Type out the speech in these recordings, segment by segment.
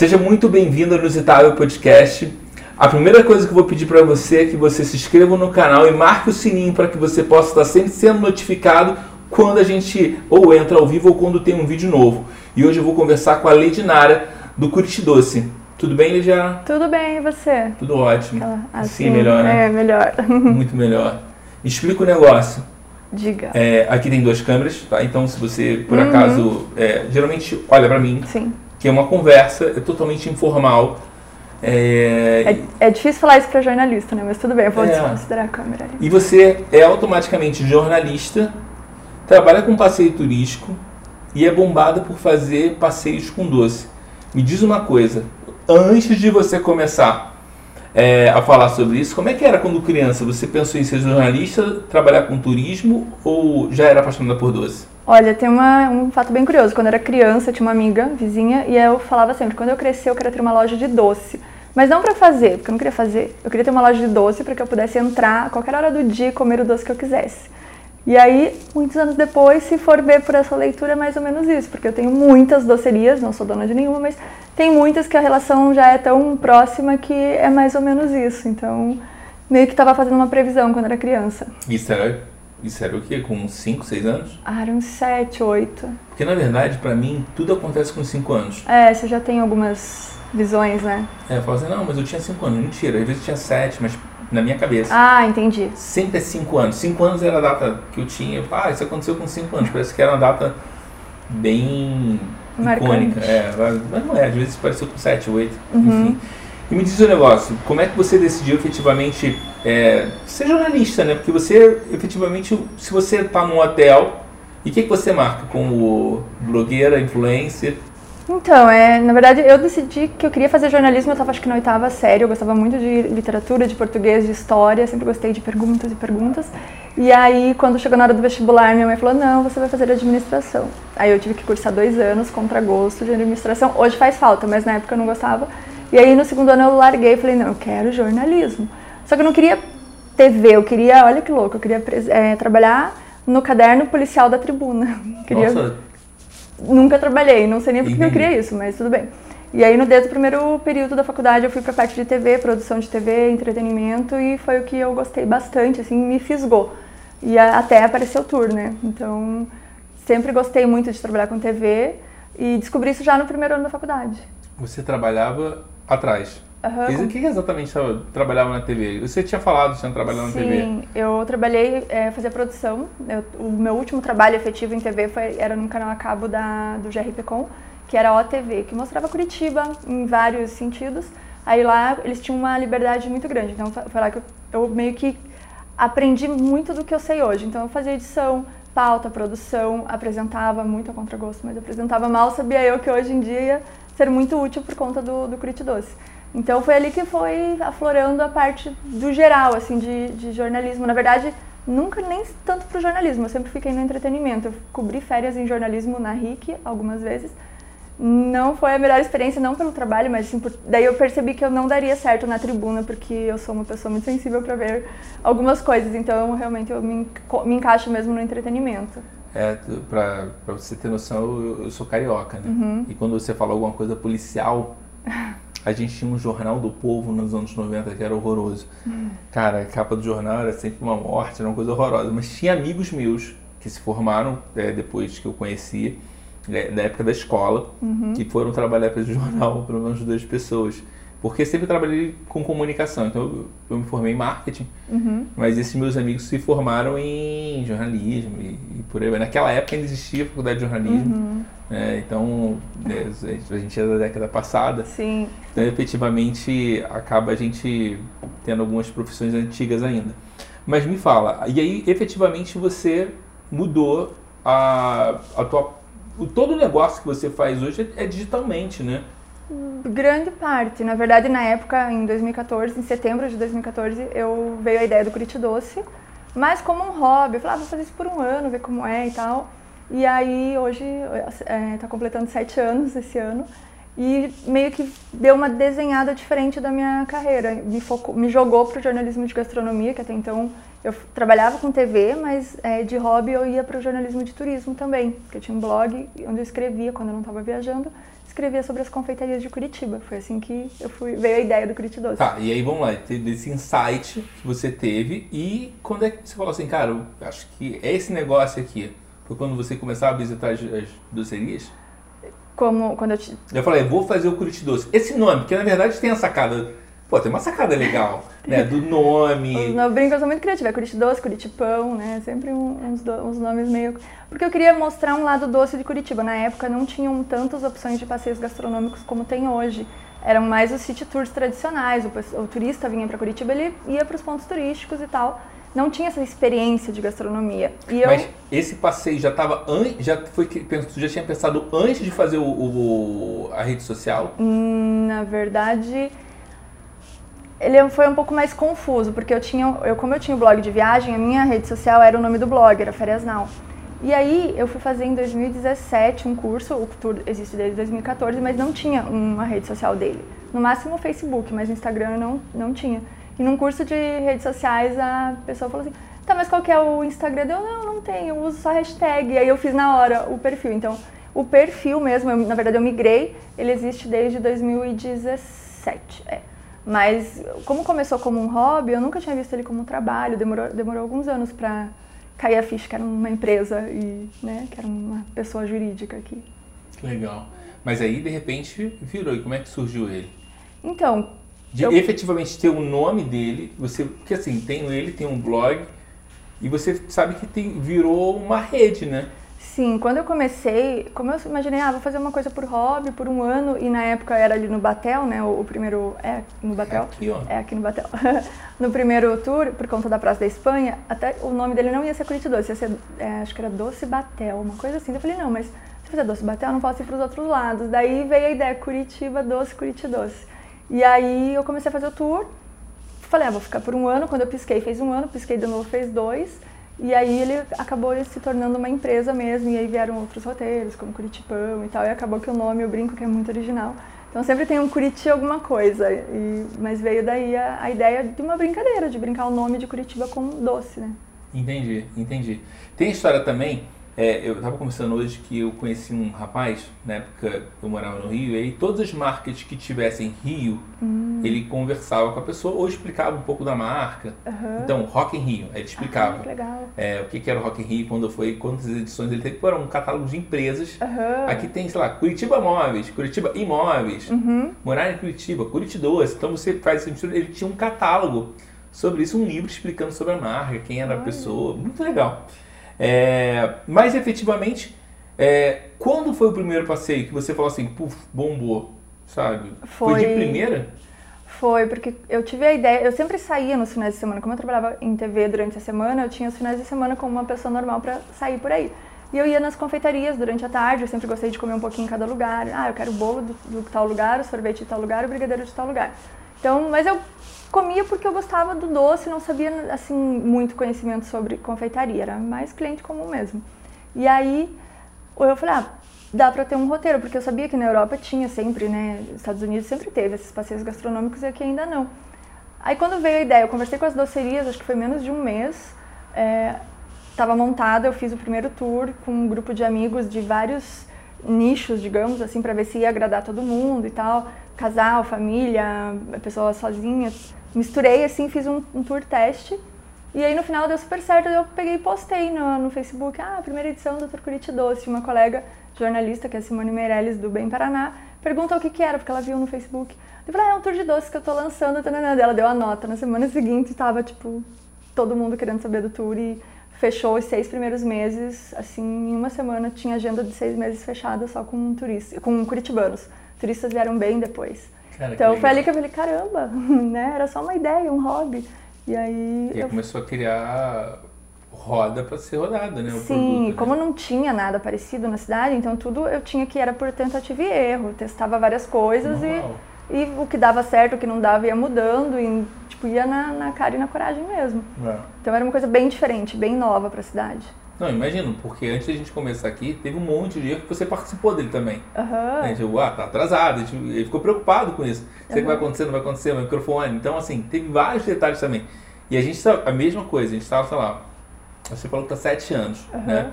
Seja muito bem-vindo ao Inusitável Podcast. A primeira coisa que eu vou pedir para você é que você se inscreva no canal e marque o sininho para que você possa estar sempre sendo notificado quando a gente ou entra ao vivo ou quando tem um vídeo novo. E hoje eu vou conversar com a Lady Nara do Curiti Doce. Tudo bem, Lidia? Tudo bem, e você? Tudo ótimo. Aquela- assim, é melhor, né? É, melhor. Muito melhor. Explica o negócio. Diga. É, aqui tem duas câmeras, tá? Então, se você, por Uhum. acaso, é, geralmente olha para mim, Sim. Que é uma conversa, é totalmente informal. É, É, é difícil falar isso pra jornalista, né? Mas tudo bem, eu vou É. desconsiderar a câmera ali. E você é automaticamente jornalista, trabalha com passeio turístico e é bombada por fazer passeios com doce. Me diz uma coisa, antes de você começar é, a falar sobre isso, como é que era quando criança? Você pensou em ser jornalista, trabalhar com turismo ou já era apaixonada por doce? Olha, tem uma- um fato bem curioso. Quando eu era criança, eu tinha uma amiga vizinha e eu falava sempre: quando eu crescer, eu quero ter uma loja de doce. Mas não pra fazer, porque eu não queria fazer. Eu queria ter uma loja de doce para que eu pudesse entrar a qualquer hora do dia e comer o doce que eu quisesse. E aí, muitos anos depois, se for ver por essa leitura, é mais ou menos isso, porque eu tenho muitas docerias, não sou dona de nenhuma, mas tem muitas que a relação já é tão próxima que é mais ou menos isso. Então, meio que estava fazendo uma previsão quando era criança. Isso era, isso era o quê? Com 5, 6 anos? Ah, eram sete, oito. Porque na verdade, pra mim, tudo acontece com 5 anos. É, você já tem algumas visões, né? É, eu falo assim, não, mas eu tinha 5 anos. Mentira, às vezes eu tinha 7, mas na minha cabeça. Ah, entendi. Sempre é 5 anos. 5 anos era a data que eu tinha. Ah, isso aconteceu com 5 anos. Parece que era uma data bem Marcante. icônica. É, mas não é, às vezes pareceu com 7, 8, Uhum. enfim. E me diz um negócio, como é que você decidiu efetivamente é, ser jornalista, né? Porque você, efetivamente, se você está num hotel, e o que, que você marca como blogueira, influencer? Então, é, na verdade, eu decidi que eu queria fazer jornalismo, eu estava acho que na oitava série, eu gostava muito de literatura, de português, de história, sempre gostei de perguntas e perguntas. E aí, quando chegou na hora do vestibular, minha mãe falou, não, você vai fazer administração. Aí eu tive que cursar dois anos, contra gosto, de administração. Hoje faz falta, mas na época eu não gostava. E aí, no segundo ano, eu larguei e falei, não, eu quero jornalismo. Só que eu não queria TV, eu queria, olha que louco, eu queria é, trabalhar no caderno policial da tribuna. Queria Nossa, Nunca trabalhei, não sei nem porque eu Entendi. queria isso, mas tudo bem. E aí, no desde o primeiro período da faculdade, eu fui pra parte de TV, produção de TV, entretenimento, e foi o que eu gostei bastante, assim, me fisgou. E a- até apareceu o tour, né? Então, sempre gostei muito de trabalhar com TV e descobri isso já no primeiro ano da faculdade. você trabalhava atrás. E com- O que exatamente tava- trabalhava na TV? Você tinha falado que tinha trabalhado na TV. Sim, eu trabalhei, é, fazia produção. Eu- o meu último trabalho efetivo em TV foi, era no canal a cabo da, do GRPcom, que era a OTV, que mostrava Curitiba em vários sentidos. Aí lá eles tinham uma liberdade muito grande. Então foi lá que eu, eu meio que aprendi muito do que eu sei hoje. Então eu fazia edição, pauta, produção, apresentava muito a contragosto, mas apresentava mal, sabia eu que hoje em dia ia ser muito útil por conta do, do Curiti Doce. Então foi ali que foi aflorando a parte do geral, assim, de, de jornalismo. Na verdade, nunca nem tanto pro jornalismo, eu sempre fiquei no entretenimento. Eu cobri férias em jornalismo na RIC algumas vezes. Não foi a melhor experiência, não pelo trabalho, mas assim, por- daí eu percebi que eu não daria certo na tribuna, porque eu sou uma pessoa muito sensível para ver algumas coisas. Então, realmente, eu me, me encaixo mesmo no entretenimento. É, pra, pra você ter noção, eu, eu sou carioca, né? Uhum. E quando você fala alguma coisa policial, a gente tinha um jornal do povo nos anos 90 que era horroroso. Uhum. Cara, a capa do jornal era sempre uma morte, era uma coisa horrorosa. Mas tinha amigos meus que se formaram é, depois que eu conhecia, é, da época da escola, Uhum. que foram trabalhar para esse jornal, pelo menos duas pessoas. Porque sempre trabalhei com comunicação, então eu, eu me formei em marketing, Uhum. mas esses meus amigos se formaram em jornalismo e, e por aí. Naquela época ainda existia a faculdade de jornalismo, Uhum. né? então né, a gente é da década passada, Sim. então efetivamente acaba a gente tendo algumas profissões antigas ainda. Mas me fala, e aí efetivamente você mudou a, a tua. O, todo o negócio que você faz hoje é, é digitalmente, né? Grande parte. Na verdade, na época, em 2014, em setembro de 2014, eu veio a ideia do Curiti Doce, mas como um hobby. Eu falava, ah, vou fazer isso por um ano, ver como é e tal. E aí, hoje, está completando sete anos esse ano. E meio que deu uma desenhada diferente da minha carreira. Me, focou, me jogou para o jornalismo de gastronomia, que até então eu trabalhava com TV, mas é, de hobby eu ia para o jornalismo de turismo também. Porque eu tinha um blog onde eu escrevia quando eu não estava viajando, escrevia sobre as confeitarias de Curitiba. Foi assim que eu fui, veio a ideia do Curitiba Doce. Tá, e aí vamos lá, teve esse insight que você teve e quando é que você falou assim, cara, eu acho que é esse negócio aqui. Foi quando você começava a visitar as, as docerias? Como quando eu te... Eu falei, vou fazer o Curitiba Doce. Esse nome, que na verdade tem a sacada Pô, tem uma sacada legal, né? Do nome. Os brincos são muito criativos. É Curitiba Doce, Curitipão, né? Sempre uns, do, uns nomes meio... Porque eu queria mostrar um lado doce de Curitiba. Na época não tinham tantas opções de passeios gastronômicos como tem hoje. Eram mais os city tours tradicionais. O, o turista vinha para Curitiba, ele ia para os pontos turísticos e tal. Não tinha essa experiência de gastronomia. E Mas esse passeio já estava antes, já foi já tinha pensado antes de fazer o, o a rede social? Hum, na verdade, ele foi um pouco mais confuso, porque eu tinha, eu, como eu tinha o blog de viagem, a minha rede social era o nome do blog, era Férias Now. E aí eu fui fazer em 2017 um curso, o tour existe desde 2014, mas não tinha uma rede social dele. No máximo o Facebook, mas o Instagram não, não tinha. E num curso de redes sociais a pessoa falou assim, tá, mas qual que é o Instagram? Eu, não, não tenho, eu uso só hashtag. E aí eu fiz na hora o perfil. Então, o perfil mesmo, eu, na verdade eu migrei, ele existe desde 2017. É. Mas como começou como um hobby, eu nunca tinha visto ele como um trabalho. Demorou, demorou alguns anos para cair a ficha que era uma empresa e né, que era uma pessoa jurídica aqui. Legal. Mas aí de repente virou. E como é que surgiu ele? Então. De eu... efetivamente ter o nome dele, você. Porque assim, tem ele, tem um blog, e você sabe que tem, virou uma rede, né? Sim, quando eu comecei, como eu imaginei, ah, vou fazer uma coisa por hobby, por um ano, e na época era ali no Batel, né, o, o primeiro, é, no Batel. É aqui, ó. É, aqui no Batel. no primeiro tour, por conta da Praça da Espanha, até o nome dele não ia ser Curitiba Doce, ia ser, é, acho que era Doce Batel, uma coisa assim. Eu falei, não, mas se fizer Doce Batel, eu não posso ir para os outros lados. Daí veio a ideia, Curitiba Doce, Curitiba Doce. E aí eu comecei a fazer o tour, falei, ah, vou ficar por um ano, quando eu pisquei fez um ano, pisquei de novo fez dois, e aí ele acabou se tornando uma empresa mesmo, e aí vieram outros roteiros, como Curitipão e tal, e acabou que o nome, eu brinco que é muito original. Então sempre tem um Curiti alguma coisa, e, mas veio daí a, a, ideia de uma brincadeira, de brincar o nome de Curitiba com doce, né? Entendi, entendi. Tem história também é, eu estava conversando hoje que eu conheci um rapaz, na época eu morava no Rio, e aí todas as marcas que tivessem Rio, hum. ele conversava com a pessoa ou explicava um pouco da marca. Uhum. Então, Rock in Rio, ele explicava ah, é, o que, que era o Rock in Rio, quando foi, quantas edições ele teve. Era um catálogo de empresas. Uhum. Aqui tem, sei lá, Curitiba Móveis, Curitiba Imóveis, uhum. morar em Curitiba, Curitiba Doce. Então você faz esse Ele tinha um catálogo sobre isso, um livro explicando sobre a marca, quem era a pessoa. Muito legal. É, mas efetivamente, é, quando foi o primeiro passeio que você falou assim, puf, bombou, sabe? Foi, foi de primeira? Foi, porque eu tive a ideia, eu sempre saía nos finais de semana, como eu trabalhava em TV durante a semana, eu tinha os finais de semana como uma pessoa normal para sair por aí. E eu ia nas confeitarias durante a tarde, eu sempre gostei de comer um pouquinho em cada lugar. Ah, eu quero o bolo do, do tal lugar, o sorvete de tal lugar, o brigadeiro de tal lugar. Então, mas eu comia porque eu gostava do doce, não sabia assim muito conhecimento sobre confeitaria, era mais cliente comum mesmo. E aí eu falei, ah, dá para ter um roteiro, porque eu sabia que na Europa tinha sempre, né, Estados Unidos sempre teve esses passeios gastronômicos e aqui ainda não. Aí quando veio a ideia, eu conversei com as docerias, acho que foi menos de um mês, estava é, montada, eu fiz o primeiro tour com um grupo de amigos de vários nichos, digamos assim, para ver se ia agradar todo mundo e tal, casal, família, pessoas sozinhas misturei assim, fiz um, um, tour teste. E aí no final deu super certo, eu peguei e postei no, no Facebook, ah, primeira edição do Dr. Curite Doce. Uma colega jornalista, que é a Simone Meirelles, do Bem Paraná, perguntou o que que era, porque ela viu no Facebook. Eu falei, ah, é um tour de doce que eu tô lançando. Tanana. Ela deu a nota. Na semana seguinte tava, tipo, todo mundo querendo saber do tour e fechou os seis primeiros meses, assim, em uma semana tinha agenda de seis meses fechada só com turistas, com curitibanos. Turistas vieram bem depois. Cara, então foi ali que eu falei, caramba, né? Era só uma ideia, um hobby. E aí. E eu... começou a criar roda para ser rodada, né? O Sim, produto, né? como não tinha nada parecido na cidade, então tudo eu tinha que era por tentativa e erro. testava várias coisas e, e o que dava certo, o que não dava ia mudando e tipo, ia na, na cara e na coragem mesmo. É. Então era uma coisa bem diferente, bem nova para a cidade. Não, imagino, porque antes da gente começar aqui, teve um monte de erro que você participou dele também. Uhum. A gente, ah, tá atrasado, gente ele ficou preocupado com isso. Será uhum. que vai acontecer, não vai acontecer, o microfone. Então, assim, teve vários detalhes também. E a gente, a mesma coisa, a gente estava, sei lá, você falou que tá sete anos, uhum. né?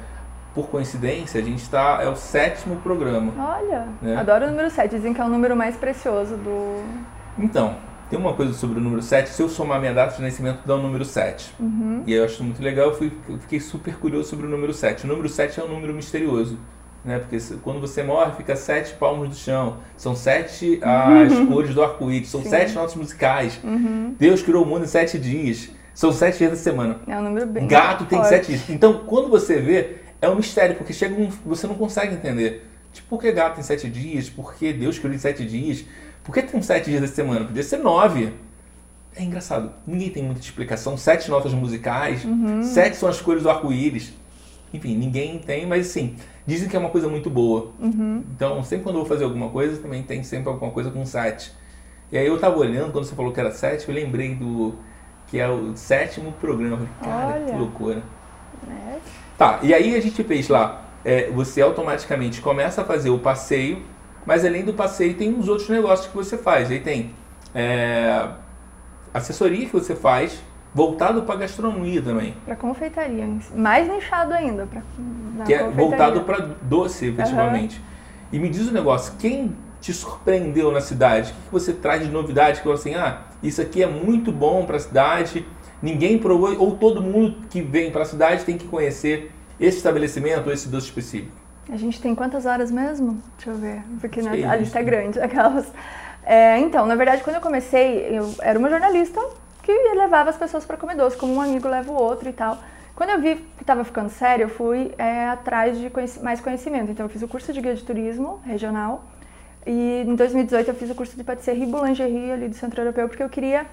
por coincidência, a gente está. É o sétimo programa. Olha, né? adoro o número 7. Dizem que é o número mais precioso do. Então, tem uma coisa sobre o número 7. Se eu somar minha data de nascimento, dá o número 7. Uhum. E eu acho muito legal. Eu, fui, eu fiquei super curioso sobre o número 7. O número 7 é um número misterioso. Né? Porque quando você morre, fica sete palmos do chão. São sete as cores do arco-íris. São Sim. sete notas musicais. Uhum. Deus criou o mundo em sete dias. São sete dias da semana. É um número bem. Gato tem forte. sete dias. Então, quando você vê, é um mistério, porque chega um, você não consegue entender. Tipo, por que gato tem sete dias? Por que Deus criou em sete dias? Por que tem sete dias da semana? Podia ser nove. É engraçado. Ninguém tem muita explicação. Sete notas musicais, uhum. sete são as cores do arco-íris. Enfim, ninguém tem, mas sim, dizem que é uma coisa muito boa. Uhum. Então, sempre quando eu vou fazer alguma coisa, também tem sempre alguma coisa com sete. E aí eu tava olhando, quando você falou que era sete, eu lembrei do que é o sétimo programa. Cara, Olha. que loucura. É. Tá, e aí a gente fez lá, é, você automaticamente começa a fazer o passeio, mas além do passeio tem os outros negócios que você faz. Aí tem é, assessoria que você faz, voltado para gastronomia também. Para confeitaria, mais nichado ainda. Pra, que é voltado para doce, efetivamente. Uhum. E me diz um negócio, quem te surpreendeu na cidade? O que você traz de novidade? Que assim, ah, isso aqui é muito bom para a cidade, ninguém provou, ou todo mundo que vem para a cidade tem que conhecer esse estabelecimento ou esse doce específico? A gente tem quantas horas mesmo? Deixa eu ver, porque na, a lista é grande, aquelas. É, então, na verdade, quando eu comecei, eu era uma jornalista que levava as pessoas para comer doce, como um amigo leva o outro e tal. Quando eu vi que estava ficando sério, eu fui é, atrás de conhec mais conhecimento. Então, eu fiz o curso de guia de turismo regional e em 2018 eu fiz o curso de patisserie e boulangerie ali do Centro Europeu, porque eu queria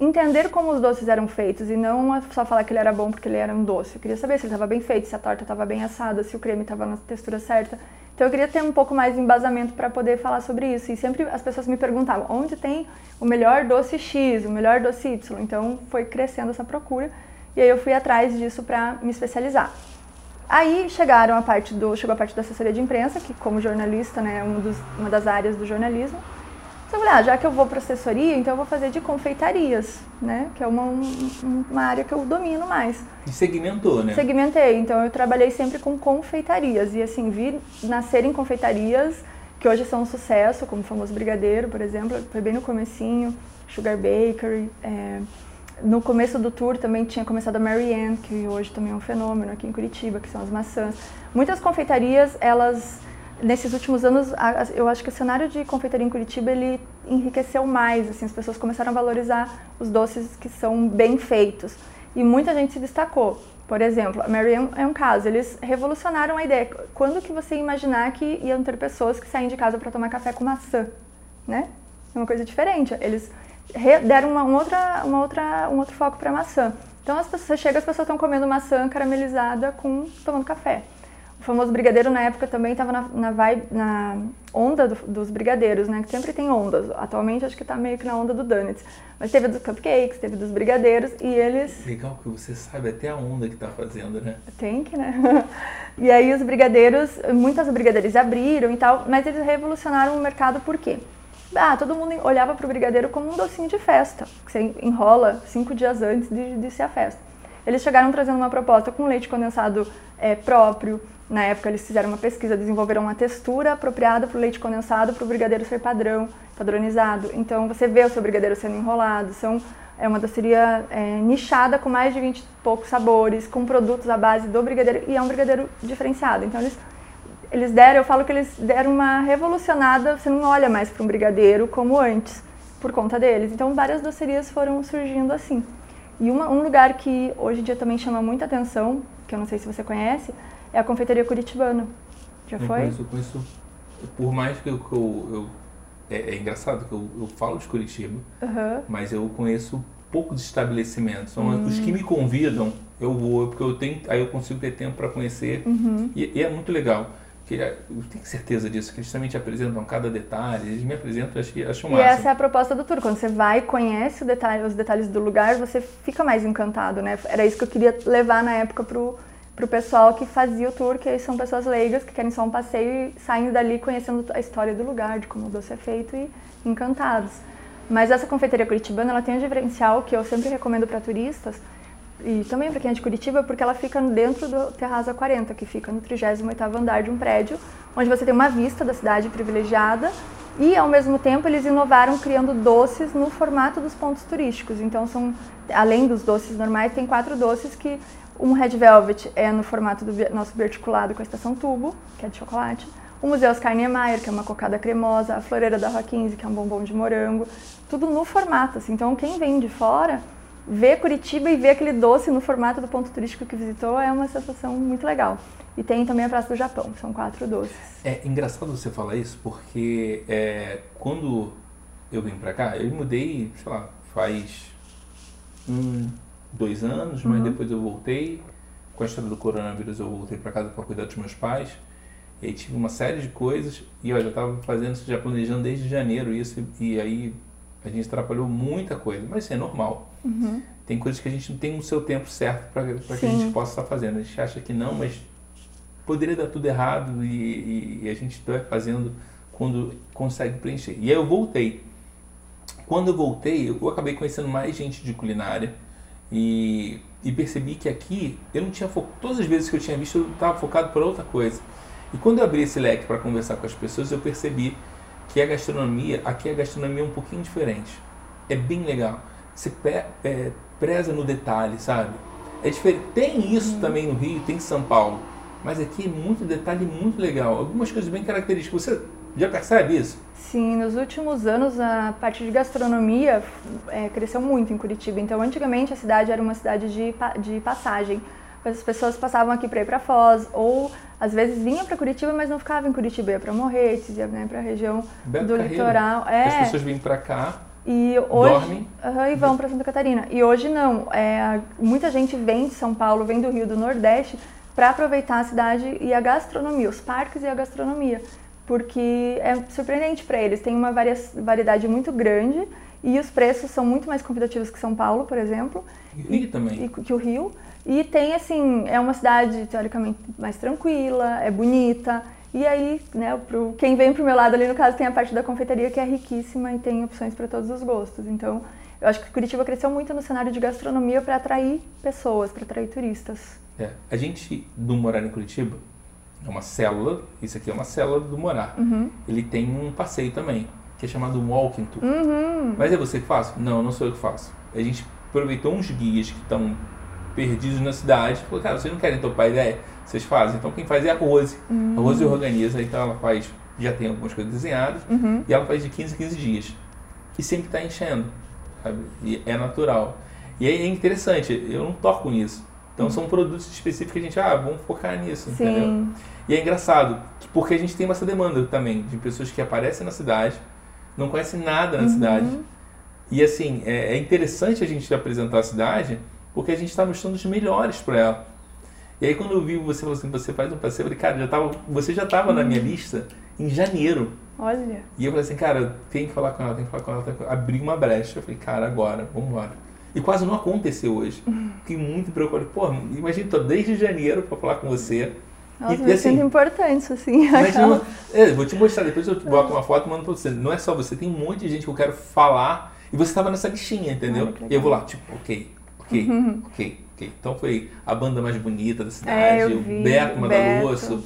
entender como os doces eram feitos e não só falar que ele era bom porque ele era um doce. Eu queria saber se ele estava bem feito, se a torta estava bem assada, se o creme estava na textura certa. Então eu queria ter um pouco mais de embasamento para poder falar sobre isso. E sempre as pessoas me perguntavam onde tem o melhor doce X, o melhor doce Y. Então foi crescendo essa procura e aí eu fui atrás disso para me especializar. Aí chegaram a parte do, chegou a parte da assessoria de imprensa, que como jornalista, né, é um dos, uma das áreas do jornalismo. Então ah, já que eu vou para assessoria, então eu vou fazer de confeitarias, né? Que é uma, uma área que eu domino mais. E segmentou, né? Segmentei. Então eu trabalhei sempre com confeitarias. E assim, vi nascer em confeitarias que hoje são um sucesso, como o famoso Brigadeiro, por exemplo. Foi bem no comecinho, Sugar Bakery. É... No começo do tour também tinha começado a Marianne, que hoje também é um fenômeno aqui em Curitiba, que são as maçãs. Muitas confeitarias, elas nesses últimos anos, eu acho que o cenário de confeitaria em Curitiba ele enriqueceu mais, assim, as pessoas começaram a valorizar os doces que são bem feitos. E muita gente se destacou. Por exemplo, a Marianne é um caso, eles revolucionaram a ideia. Quando que você ia imaginar que iam ter pessoas que saem de casa para tomar café com maçã, né? É uma coisa diferente. Eles deram uma, uma outra, uma outra, um outro foco para maçã. Então as pessoas, chega, as pessoas estão comendo maçã caramelizada com tomando café. O famoso brigadeiro na época também estava na, na, vibe, na onda do, dos brigadeiros, né? Que sempre tem ondas. Atualmente acho que está meio que na onda do donuts. Mas teve dos cupcakes, teve dos brigadeiros e eles... Legal que você sabe até a onda que está fazendo, né? Tem que, né? e aí os brigadeiros, muitas brigadeiras abriram e tal, mas eles revolucionaram o mercado por quê? Ah, todo mundo olhava para o brigadeiro como um docinho de festa, que você enrola cinco dias antes de, de ser a festa. Eles chegaram trazendo uma proposta com leite condensado é, próprio, na época eles fizeram uma pesquisa, desenvolveram uma textura apropriada para o leite condensado para o brigadeiro ser padrão, padronizado. Então você vê o seu brigadeiro sendo enrolado, são é uma doceria é, nichada com mais de 20 e poucos sabores, com produtos à base do brigadeiro e é um brigadeiro diferenciado. Então eles eles deram, eu falo que eles deram uma revolucionada, você não olha mais para um brigadeiro como antes, por conta deles. Então várias docerias foram surgindo assim. E uma, um lugar que hoje em dia também chama muita atenção, que eu não sei se você conhece, é a confeitaria curitibana. Já eu foi? Conheço, eu conheço. Por mais que eu. Que eu, eu é, é, engraçado que eu, eu falo de Curitiba, uhum. mas eu conheço poucos estabelecimentos. São hum. os que me convidam, eu vou, porque eu tenho, aí eu consigo ter tempo para conhecer. Uhum. E, e, é muito legal. Que, eu tenho certeza disso, que eles também te apresentam cada detalhe, eles me apresentam, acho, acho E essa é a proposta do tour, quando você vai conhece detalhe, os detalhes do lugar, você fica mais encantado, né? Era isso que eu queria levar na época pro para o pessoal que fazia o tour, que são pessoas leigas que querem só um passeio e saindo dali conhecendo a história do lugar, de como o doce é feito e encantados. Mas essa confeitaria curitibana, ela tem um diferencial que eu sempre recomendo para turistas, e também para quem é de Curitiba, porque ela fica dentro do Terraza 40, que fica no 38º andar de um prédio, onde você tem uma vista da cidade privilegiada e, ao mesmo tempo, eles inovaram criando doces no formato dos pontos turísticos. Então, são, além dos doces normais, tem quatro doces que um Red Velvet é no formato do nosso biarticulado com a estação tubo, que é de chocolate. O Museu Oscar Niemeyer, que é uma cocada cremosa. A Floreira da Rua 15, que é um bombom de morango. Tudo no formato, assim. Então, quem vem de fora ver Curitiba e ver aquele doce no formato do ponto turístico que visitou é uma sensação muito legal. E tem também a Praça do Japão, são quatro doces. É engraçado você falar isso, porque é, quando eu vim pra cá, eu mudei, sei lá, faz um, dois anos, mas uhum. depois eu voltei. Com a história do coronavírus, eu voltei para casa para cuidar dos meus pais. E aí tive uma série de coisas. E eu já estava fazendo, já planejando desde janeiro isso. E aí a gente atrapalhou muita coisa, mas isso é normal. Uhum. Tem coisas que a gente não tem o seu tempo certo para que a gente possa estar fazendo. A gente acha que não, mas poderia dar tudo errado e, e, e a gente está fazendo quando consegue preencher. E aí eu voltei. Quando eu voltei, eu acabei conhecendo mais gente de culinária e, e percebi que aqui eu não tinha foco. Todas as vezes que eu tinha visto, eu estava focado por outra coisa. E quando eu abri esse leque para conversar com as pessoas, eu percebi que a gastronomia, aqui a gastronomia é um pouquinho diferente. É bem legal. Você é, preza no detalhe, sabe? É diferente. Tem isso hum. também no Rio, tem em São Paulo. Mas aqui é muito detalhe muito legal. Algumas coisas bem características. Você já percebe isso? Sim, nos últimos anos a parte de gastronomia é, cresceu muito em Curitiba. Então, antigamente a cidade era uma cidade de, de passagem. As pessoas passavam aqui para ir para Foz ou às vezes vinha para Curitiba, mas não ficava em Curitiba, ia para Morretes, ia né, para a região Beto do Carreiro. litoral. É. As pessoas vêm para cá, e hoje, dormem uhum, e vão para Santa Catarina. E hoje não, é, muita gente vem de São Paulo, vem do Rio do Nordeste para aproveitar a cidade e a gastronomia, os parques e a gastronomia, porque é surpreendente para eles. Tem uma variedade muito grande e os preços são muito mais convidativos que São Paulo, por exemplo. E Rio também. E, que o Rio. E tem, assim, é uma cidade teoricamente mais tranquila, é bonita. E aí, né, pro, quem vem pro meu lado ali, no caso, tem a parte da confeitaria que é riquíssima e tem opções para todos os gostos. Então, eu acho que Curitiba cresceu muito no cenário de gastronomia para atrair pessoas, para atrair turistas. É, a gente do Morar em Curitiba é uma célula, isso aqui é uma célula do Morar. Uhum. Ele tem um passeio também, que é chamado Walking Tour. Uhum. Mas é você que faz? Não, não sou eu que faço. A gente aproveitou uns guias que estão perdidos na cidade. Falou, cara, vocês não querem topar ideia? Vocês fazem. Então quem faz é a Rose. Uhum. A Rose organiza, então ela faz, já tem algumas coisas desenhadas, uhum. e ela faz de 15 em 15 dias. E sempre está enchendo. Sabe? E é natural. E aí é interessante, eu não toco nisso. Então uhum. são produtos específicos que a gente, ah, vamos focar nisso, Sim. entendeu? E é engraçado, porque a gente tem essa demanda também de pessoas que aparecem na cidade, não conhecem nada na uhum. cidade. E assim, é, é interessante a gente apresentar a cidade porque a gente está mostrando os melhores para ela. E aí quando eu vi você falou assim, você faz um passeio, eu falei, cara, já tava, você já estava na minha lista em janeiro. Olha. E eu falei assim, cara, tem que falar com ela, tem que falar com ela. Tem que... Abri uma brecha. Eu falei, cara, agora, vamos embora. E quase não aconteceu hoje. Fiquei muito preocupado. Pô, imagina, tô desde janeiro para falar com você. Nossa, e, assim, muito importante, assim. Imagina, é, vou te mostrar, depois eu boto uma foto e mando pra você. Não é só você, tem um monte de gente que eu quero falar. E você estava nessa listinha, entendeu? e eu vou lá, tipo, ok, ok, uhum. ok, ok. Então foi a banda mais bonita da cidade, é, o Beto Madaloso.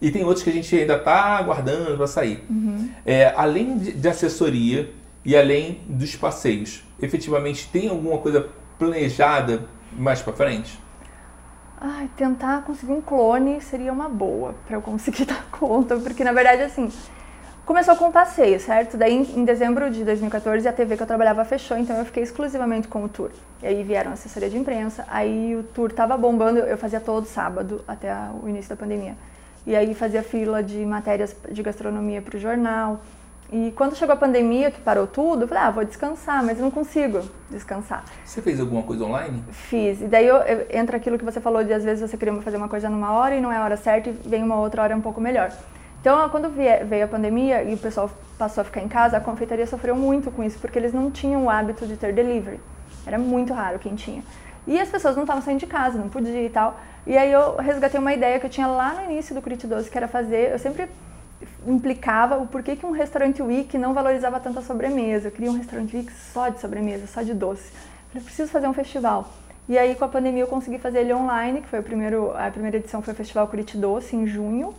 E tem outros que a gente ainda está aguardando para sair. Uhum. É, além de, de, assessoria e além dos passeios, efetivamente tem alguma coisa planejada mais para frente? Ai, tentar conseguir um clone seria uma boa para eu conseguir dar conta, porque na verdade assim, Começou com um passeio, certo? Daí, em dezembro de 2014, a TV que eu trabalhava fechou, então eu fiquei exclusivamente com o tour. E aí vieram assessoria de imprensa, aí o tour tava bombando, eu fazia todo sábado até o início da pandemia. E aí fazia fila de matérias de gastronomia para o jornal. E quando chegou a pandemia, que parou tudo, eu falei, ah, vou descansar, mas eu não consigo descansar. Você fez alguma coisa online? Fiz. E daí eu, eu, entra aquilo que você falou de às vezes você queria fazer uma coisa numa hora e não é a hora certa e vem uma outra hora um pouco melhor. Então, quando veio a pandemia e o pessoal passou a ficar em casa, a confeitaria sofreu muito com isso, porque eles não tinham o hábito de ter delivery. Era muito raro quem tinha. E as pessoas não estavam saindo de casa, não podia e tal. E aí eu resgatei uma ideia que eu tinha lá no início do Crit Doce, que era fazer, eu sempre implicava o porquê que um restaurante Wiki não valorizava tanto a sobremesa. Eu queria um restaurante Wiki só de sobremesa, só de doce. Eu falei, preciso fazer um festival. E aí, com a pandemia, eu consegui fazer ele online, que foi o primeiro, a primeira edição foi o Festival Curitiba Doce, em junho,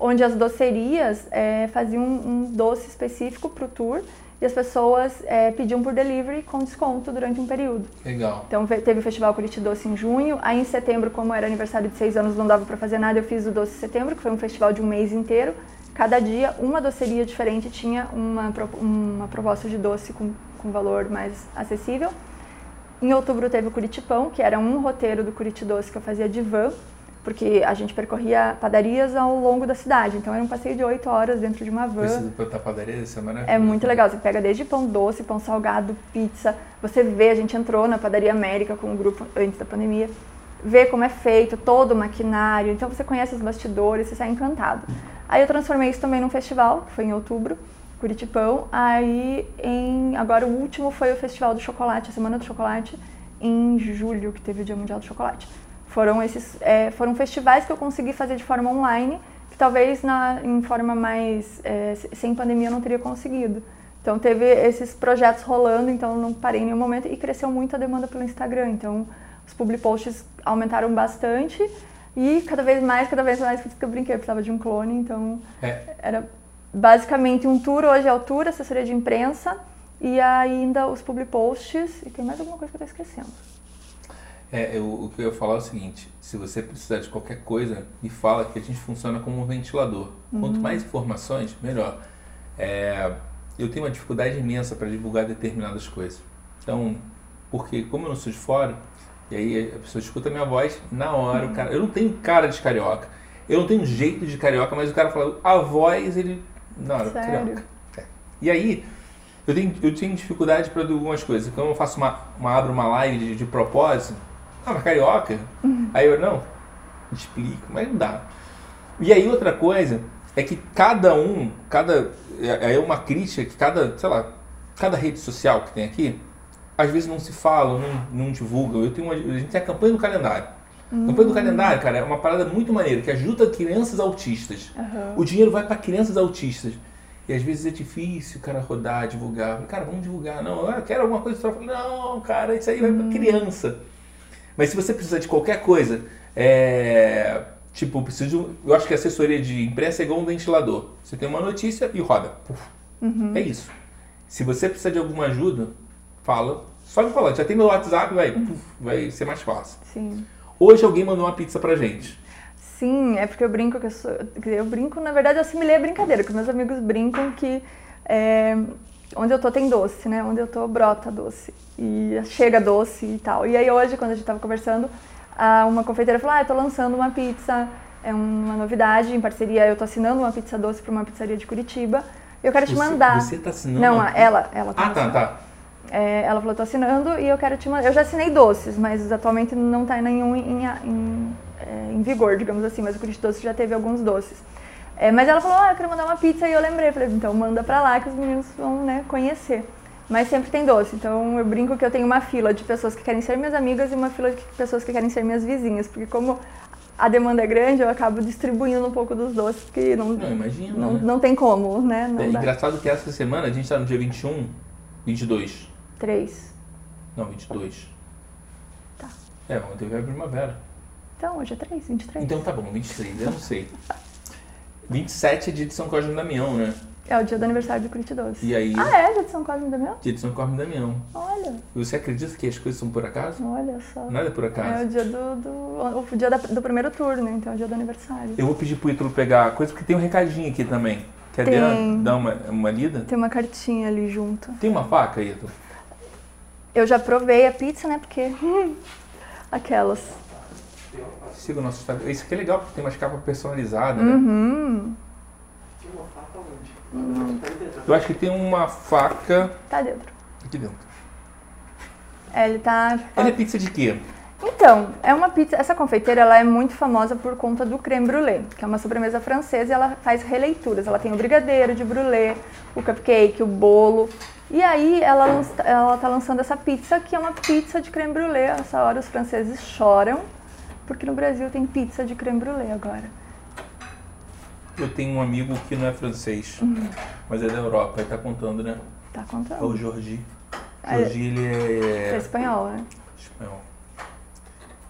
onde as docerias é, faziam um, um doce específico para o tour e as pessoas é, pediam por delivery com desconto durante um período. Legal. Então teve o Festival Curitiba Doce em junho, aí em setembro, como era aniversário de seis anos, não dava para fazer nada, eu fiz o Doce de Setembro, que foi um festival de um mês inteiro. Cada dia, uma doceria diferente tinha uma, uma proposta de doce com, com valor mais acessível. Em outubro teve o Curitipão, que era um roteiro do Curitidoce que eu fazia de van, porque a gente percorria padarias ao longo da cidade. Então era um passeio de oito horas dentro de uma van. Precisa botar padaria, é maravilhoso. É muito legal. Você pega desde pão doce, pão salgado, pizza. Você vê, a gente entrou na Padaria América com o um grupo antes da pandemia, vê como é feito, todo o maquinário. Então você conhece os bastidores, você sai encantado. Aí eu transformei isso também num festival, que foi em outubro, Curitipão. Aí, em, agora o último foi o Festival do Chocolate, a Semana do Chocolate, em julho, que teve o Dia Mundial do Chocolate. Foram esses, é, foram festivais que eu consegui fazer de forma online, que talvez na, em forma mais é, sem pandemia eu não teria conseguido. Então teve esses projetos rolando, então não parei em nenhum momento e cresceu muito a demanda pelo Instagram. Então os public posts aumentaram bastante e cada vez mais, cada vez mais, por isso que eu brinquei, eu precisava de um clone, então é. era basicamente um tour, hoje é tour, assessoria de imprensa e ainda os public posts. E tem mais alguma coisa que eu estou esquecendo. É, eu, o que eu ia falar é o seguinte: se você precisar de qualquer coisa, me fala que a gente funciona como um ventilador. Uhum. Quanto mais informações, melhor. É, eu tenho uma dificuldade imensa para divulgar determinadas coisas. Então, porque como eu não sou de fora, e aí a pessoa escuta a minha voz, na hora, uhum. o cara, eu não tenho cara de carioca. Eu não tenho jeito de carioca, mas o cara fala, a voz, ele na hora, carioca. É. E aí, eu tenho, eu tenho dificuldade para algumas coisas. Quando eu faço uma, uma abro uma live de, de propósito, ah, mas carioca? Uhum. Aí eu, não, explico, mas não dá. E aí outra coisa é que cada um, cada, é, é uma crítica que cada, sei lá, cada rede social que tem aqui, às vezes não se fala, não, não divulga. Eu tenho uma, a gente tem a campanha do calendário. Uhum. Campanha do calendário, cara, é uma parada muito maneira, que ajuda crianças autistas. Uhum. O dinheiro vai para crianças autistas. E às vezes é difícil o cara rodar, divulgar. Cara, vamos divulgar. Não, eu quero alguma coisa. Não, cara, isso aí vai para criança. Mas se você precisar de qualquer coisa, é, tipo, preciso, eu acho que a assessoria de imprensa é igual um ventilador. Você tem uma notícia e roda. Uhum. É isso. Se você precisar de alguma ajuda, fala. Só me fala, já tem meu WhatsApp, vai, vai ser mais fácil. Sim. Hoje alguém mandou uma pizza pra gente. Sim, é porque eu brinco que eu sou. Eu brinco, na verdade, eu assimilei a brincadeira, que meus amigos brincam que é, onde eu tô tem doce, né? Onde eu tô brota doce. E chega doce e tal. E aí hoje, quando a gente tava conversando, uma confeiteira falou: Ah, eu tô lançando uma pizza, é uma novidade, em parceria, eu tô assinando uma pizza doce para uma pizzaria de Curitiba. Eu quero te mandar. Você tá assinando? Não, ela, ela tá Ah, tá, tá. É, ela falou, tô assinando e eu quero te mandar. Eu já assinei doces, mas atualmente não tá nenhum em, em, é, em vigor, digamos assim, mas o Curitiba Doce já teve alguns doces. É, mas ela falou, ah, eu quero mandar uma pizza e eu lembrei. Falei, então manda pra lá que os meninos vão né, conhecer. Mas sempre tem doce, então eu brinco que eu tenho uma fila de pessoas que querem ser minhas amigas e uma fila de pessoas que querem ser minhas vizinhas, porque como a demanda é grande, eu acabo distribuindo um pouco dos doces, porque não, não, imagino, não, né? não tem como, né? Não é dá. engraçado que essa semana a gente tá no dia 21, 22. 3. Não, 22. Tá. É, ontem veio a primavera. Então, hoje é 3, 23. Então tá bom, 23, eu não sei. 27 é dia de São Cosme e Damião, né? É o dia do aniversário do Curitiba Doce. E aí? Ah, é? Dia de São Cosme e Damião? Dia de São Cosme e Damião. Olha. Você acredita que as coisas são por acaso? Olha só. Nada é por acaso. É o dia do, do o dia da, do primeiro turno, né? Então é o dia do aniversário. Eu vou pedir pro Ítalo pegar a coisa, porque tem um recadinho aqui também. Quer tem. dar uma, uma lida? Tem uma cartinha ali junto. Tem uma faca, Ítalo? Eu já provei a pizza, né? Porque... Aquelas. Siga o nosso Instagram. Isso aqui é legal, porque tem umas capas personalizadas, né? Uhum. Eu acho que tem uma faca. Tá dentro. Aqui dentro. É, ele tá. Ela é pizza de quê? Então, é uma pizza. Essa confeiteira ela é muito famosa por conta do creme brulee, que é uma sobremesa francesa e ela faz releituras. Ela tem o brigadeiro de brulee, o cupcake, o bolo. E aí ela, ela tá lançando essa pizza, que é uma pizza de creme brulee. Essa hora os franceses choram, porque no Brasil tem pizza de creme brulee agora. Eu tenho um amigo que não é francês, uhum. mas é da Europa, ele tá contando, né? Tá contando. É o Jordi. Jordi, ele é... É espanhol, né? Espanhol.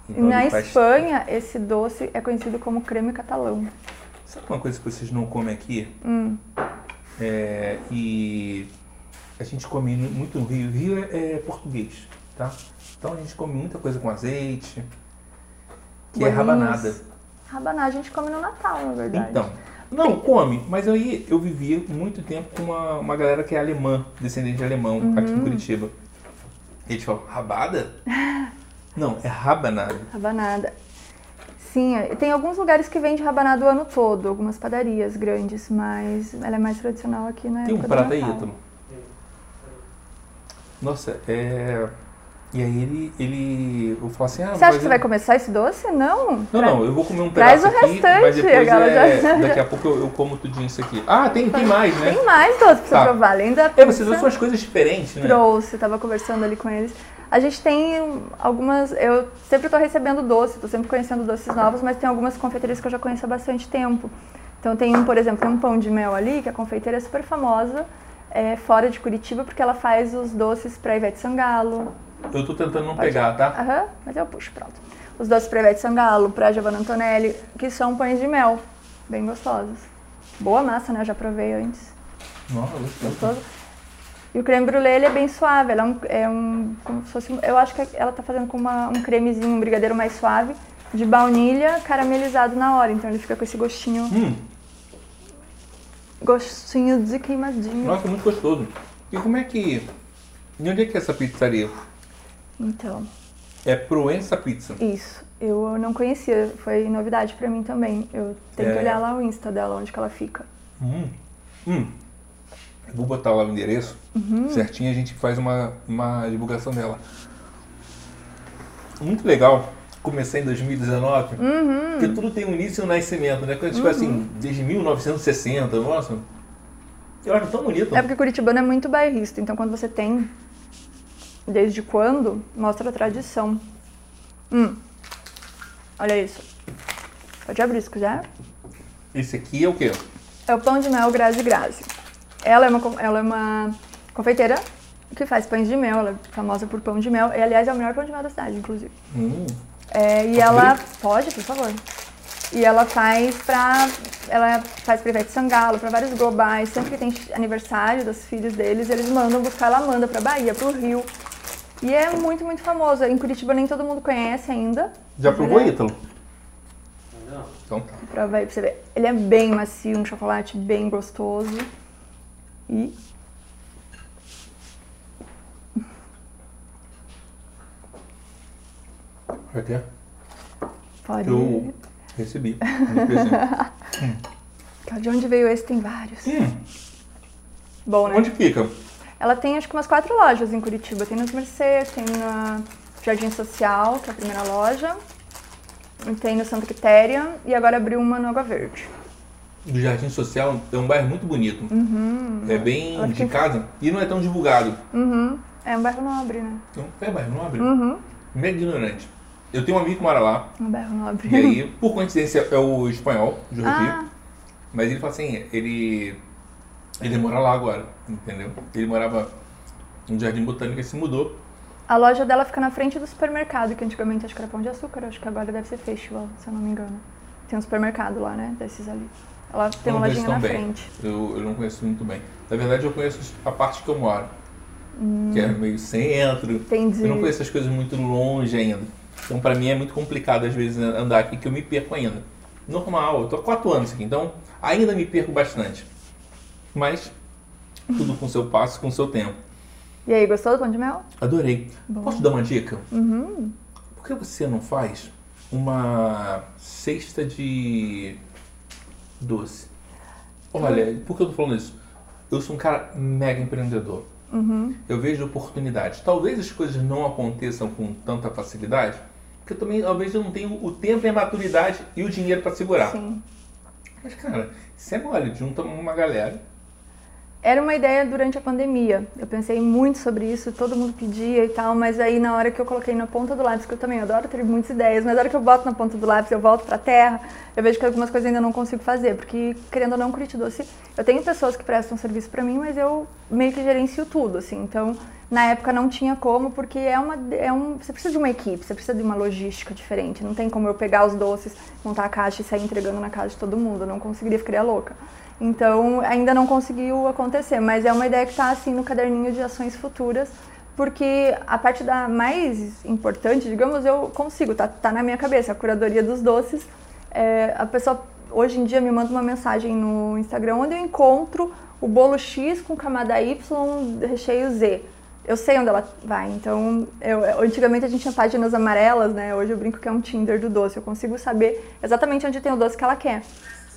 Então Na ele faz- Espanha, esse doce é conhecido como creme catalão. Sabe uma coisa que vocês não comem aqui? Hum. É, e a gente come muito no Rio. Rio é, é português, tá? Então a gente come muita coisa com azeite, que é Bolinhos. rabanada. Rabanada a gente come no Natal, na verdade. Então, não, come, mas eu, ia- eu vivi muito tempo com uma, uma galera que é alemã, descendente de alemão, aqui Uhum. em Curitiba. E eles falam, rabada? Não, é rabanada. Rabanada. Sim, é- tem alguns lugares que vende rabanada o ano todo, algumas padarias grandes, mas ela é mais tradicional aqui na Tem um prato aí. Ítalo? Nossa, é... E aí ele, ele... Eu falo assim, ah, Você acha que você vai começar esse doce? Não. Não, Pra- não, eu vou comer um Traz pedaço o aqui, restante, mas depois é, já- daqui a pouco eu, eu como tudinho isso aqui. Ah, tem, tem mais, né? Tem mais doce pra você Tá. provar, além da É, vocês pizza. são as coisas diferentes, né? trouxe, tava conversando ali com eles. A gente tem algumas, eu sempre estou recebendo doce, estou sempre conhecendo doces novos, mas tem algumas confeiteiras que eu já conheço há bastante tempo. Então tem por exemplo, tem um pão de mel ali, que a confeiteira é super famosa, é, fora de Curitiba, porque ela faz os doces para Ivete Sangalo. Eu tô tentando não Pode. pegar, tá? Aham, mas eu puxo, pronto. Os doces para Ivete Sangalo, para Giovanna Antonelli, que são pães de mel, bem gostosos. Boa massa, né? Eu já provei antes. Nossa. Gostoso. E o creme brulee ele é bem suave, ela é um, é um como se fosse, eu acho que ela tá fazendo com uma- um cremezinho, um brigadeiro mais suave, de baunilha caramelizado na hora, então ele fica com esse gostinho, Hum, gostinho de queimadinho. nossa, muito gostoso. E como é que... E onde é que é essa pizzaria? Então, É Proença Pizza. isso. Eu não conhecia, foi novidade pra mim também. Eu tenho É. que olhar lá o Insta dela, onde que ela fica. Hum, hum. Eu Vou botar lá o endereço Uhum. certinho a gente faz uma, uma divulgação dela. Muito legal. Comecei em 2019, Uhum. porque tudo tem um início e um nascimento, né? Quando tipo assim, desde 1960, nossa. Eu acho tão bonito. É porque Curitibano é muito bairrista, então quando você tem desde quando, mostra a tradição. Hum. Olha isso. Pode abrir se quiser. Esse aqui é o quê? É o pão de mel Grazi Grazi. Ela é uma, ela é uma confeiteira que faz pães de mel, ela é famosa por pão de mel. E, aliás, é o melhor pão de mel da cidade, inclusive. Hum, É, e Posso ela. abrir? Pode, por favor. E ela faz pra. Ela faz pra Ivete Sangalo, pra vários globais. Sempre que tem aniversário dos filhos deles, eles mandam buscar, ela manda pra Bahia, pro Rio. E é muito, muito famoso. Em Curitiba nem todo mundo conhece ainda. já provou, ele é- Ítalo? Não. Então tá. Prova aí pra você ver. Ele é bem macio, um chocolate bem gostoso. E. Ter? Pode. Eu recebi. de presente. De onde veio esse? Tem vários. hum, Bom, né? onde fica? Ela tem acho que umas quatro lojas em Curitiba. Tem nos Mercedes, tem na Jardim Social, que é a primeira loja. Tem no Santa Quitéria e agora abriu uma no Água Verde. Do Jardim Social é um bairro muito bonito. É bem Ela de casa e não é tão divulgado. Uhum. É um bairro nobre, né? Então, é bairro nobre. Uhum. Meio ignorante. Eu tenho um amigo que mora lá. Um bairro nobre. E aí, por coincidência, é o espanhol, Jordi. Ah, Mas ele fala assim, ele. Ele mora lá agora, entendeu? Ele morava no Jardim Botânico e se mudou. a loja dela fica na frente do supermercado, que antigamente acho que era Pão de Açúcar, acho que agora deve ser Festival, se eu não me engano. Tem um supermercado lá, né? Desses ali. Ela tem uma lojinha na bem. frente. Eu, eu não conheço muito bem. Na verdade, eu conheço a parte que eu moro, que é meio centro. Entendi. Eu não conheço as coisas muito longe ainda. Então, pra mim, é muito complicado, às vezes, andar aqui, que eu me perco ainda. Normal, eu tô há quatro anos aqui, então ainda me perco bastante. Mas, tudo com seu passo, com seu tempo. E aí, gostou do pão de mel? Adorei. Bom. Posso dar uma dica? Uhum. Por que você não faz uma cesta de doce? Olha, por que eu tô falando isso? Eu sou um cara mega empreendedor. Uhum. Eu vejo oportunidades. Talvez as coisas não aconteçam com tanta facilidade, porque também talvez eu não tenho o tempo e a maturidade e o dinheiro para segurar. Sim. Mas, cara, isso é mole. Junta uma galera Era uma ideia durante a pandemia. Eu pensei muito sobre isso, todo mundo pedia e tal, mas aí na hora que eu coloquei na ponta do lápis, que eu também adoro ter muitas ideias, mas na hora que eu boto na ponta do lápis, eu volto pra terra, eu vejo que algumas coisas ainda não consigo fazer, porque querendo ou não, Curitiba Doce, eu tenho pessoas que prestam serviço para mim, mas eu meio que gerencio tudo, assim. Então, na época não tinha como, porque é uma é um, você precisa de uma equipe, você precisa de uma logística diferente. Não tem como eu pegar os doces, montar a caixa e sair entregando na casa de todo mundo, eu não conseguiria ficar louca. Então, ainda não conseguiu acontecer, mas é uma ideia que está assim no caderninho de ações futuras, porque a parte da mais importante, digamos, eu consigo, tá, tá na minha cabeça, a curadoria dos doces. É, a pessoa hoje em dia me manda uma mensagem no Instagram onde eu encontro o bolo X com camada Y, recheio Z. Eu sei onde ela vai, então eu, antigamente a gente tinha páginas amarelas, né? Hoje eu brinco que é um Tinder do doce. Eu consigo saber exatamente onde tem o doce que ela quer.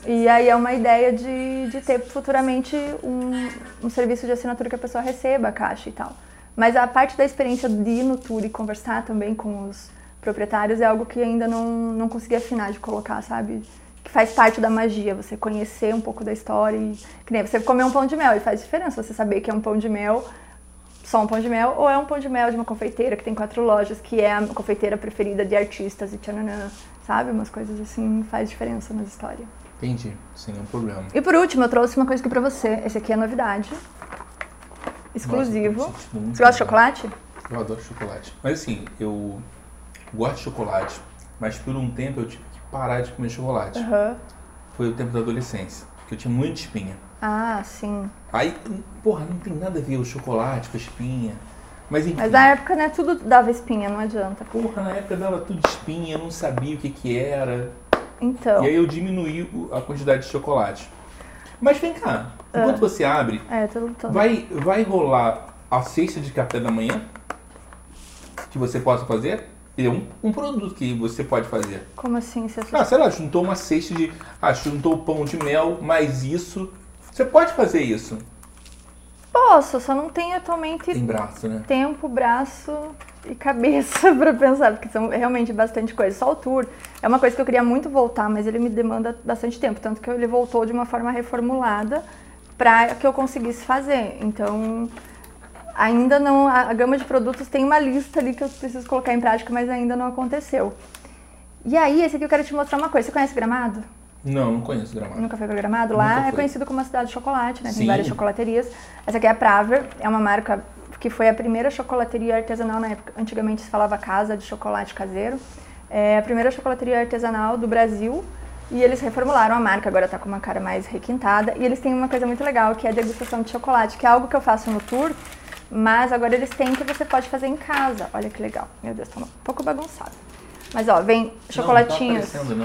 E aí é uma ideia de, de ter futuramente um, um serviço de assinatura que a pessoa receba a caixa e tal. Mas a parte da experiência de ir no tour e conversar também com os proprietários é algo que ainda não, não consegui afinar de colocar, sabe? Que faz parte da magia, você conhecer um pouco da história e... Que nem você comer um pão de mel e faz diferença você saber que é um pão de mel só um pão de mel ou é um pão de mel de uma confeiteira que tem quatro lojas, que é a confeiteira preferida de artistas e tchananã, sabe? Umas coisas assim faz diferença nas histórias. Entendi, sem nenhum problema. E por último, eu trouxe uma coisa aqui pra você. Esse aqui é novidade. Exclusivo. Nossa, você gosta de chocolate? Eu adoro chocolate. Mas assim, eu gosto de chocolate, mas por um tempo eu tive que parar de comer chocolate. Uhum. Foi o tempo da adolescência, porque eu tinha muita espinha. Ah, sim. Aí, porra, não tem nada a ver o chocolate com a espinha. Mas enfim. Mas na época, né, tudo dava espinha, não adianta. Porra, na época dava tudo espinha, eu não sabia o que que era. Então. E aí eu diminuí a quantidade de chocolate. Mas vem cá, enquanto você abre, É, tudo, tudo. vai, vai rolar a cesta de café da manhã que você possa fazer? É um, um produto que você pode fazer. Como assim? Você Ah, sei lá, juntou uma cesta de. Ah, juntou o pão de mel, mais isso. Você pode fazer isso. Posso, só não tenho atualmente Tem braço, né? tempo, braço e cabeça pra pensar, porque são realmente bastante coisa. Só o tour é uma coisa que eu queria muito voltar, mas ele me demanda bastante tempo, tanto que ele voltou de uma forma reformulada para que eu conseguisse fazer. Então, ainda não, a, a gama de produtos tem uma lista ali que eu preciso colocar em prática, mas ainda não aconteceu. E aí, esse aqui eu quero te mostrar uma coisa. Você conhece Gramado? Não, não conheço gramado. Nunca foi Gramado? Lá é conhecido como a cidade de chocolate, né? Tem Sim. várias chocolaterias. Essa aqui é a Praver, é uma marca que foi a primeira chocolateria artesanal na época. Antigamente se falava casa de chocolate caseiro. É a primeira chocolateria artesanal do Brasil. E eles reformularam a marca, agora tá com uma cara mais requintada. E eles têm uma coisa muito legal, que é a degustação de chocolate, que é algo que eu faço no tour, mas agora eles têm que você pode fazer em casa. Olha que legal. Meu Deus, tá um pouco bagunçado. Mas ó, vem chocolatinhos. Não, não tá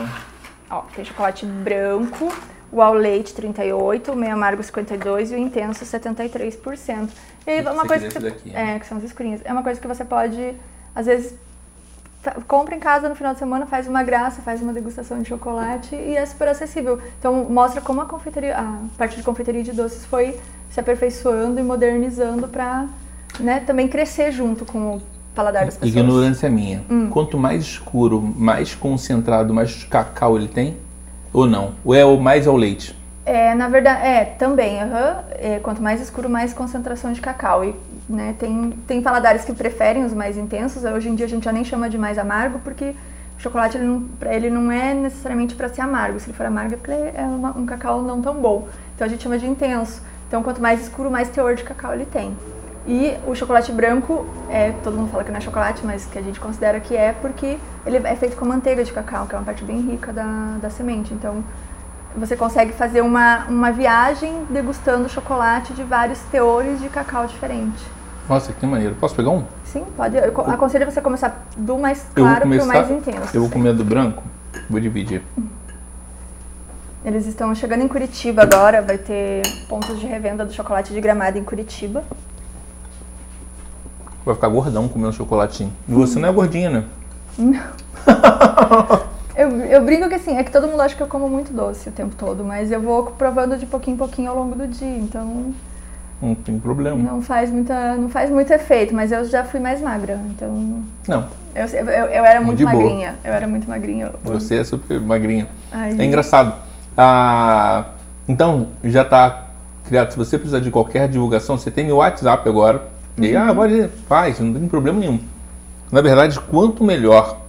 não. Ó, tem chocolate branco, o ao leite 38, o meio amargo 52 e o intenso 73%. E Esse uma coisa que você, daqui, né? é, que são as escurinhas. É uma coisa que você pode às vezes fa- compra em casa no final de semana, faz uma graça, faz uma degustação de chocolate e é super acessível. Então mostra como a confeitaria, a parte de confeitaria de doces foi se aperfeiçoando e modernizando para, né, também crescer junto com o paladar das pessoas. Ignorância minha. Hum. Quanto mais escuro, mais concentrado, mais cacau ele tem? Ou não? Ou é o mais ao leite? É, na verdade, é, também, aham. É, quanto mais escuro, mais concentração de cacau. E, né, tem, tem paladares que preferem os mais intensos. Hoje em dia a gente já nem chama de mais amargo, porque o chocolate, ele não, ele não é necessariamente para ser amargo. Se ele for amargo é porque é uma- um cacau não tão bom. Então a gente chama de intenso. Então quanto mais escuro, mais teor de cacau ele tem. E o chocolate branco, é, todo mundo fala que não é chocolate, mas que a gente considera que é porque ele é feito com manteiga de cacau, que é uma parte bem rica da, da semente. Então você consegue fazer uma, uma viagem degustando chocolate de vários teores de cacau diferente. Nossa, que maneiro. Posso pegar um? Sim, pode. Eu co- aconselho você começar do mais claro para o mais intenso. Eu vou comer do branco. Vou dividir. Eles estão chegando em Curitiba agora, vai ter pontos de revenda do chocolate de gramado em Curitiba. Vai ficar gordão comendo chocolatinho. E você não é gordinha, né? Eu, eu brinco que assim, é que todo mundo acha que eu como muito doce o tempo todo, mas eu vou provando de pouquinho em pouquinho ao longo do dia, então Não tem problema. não faz, muita, não faz muito efeito, mas eu já fui mais magra, então Não. eu, eu, eu era muito De boa. magrinha, eu era muito magrinha. Você é super magrinha. Ai, É gente. engraçado. Ah, então, já tá criado. Se você precisar de qualquer divulgação, você tem meu WhatsApp agora. E aí, ah, pode faz, não tem problema nenhum. Na verdade, quanto melhor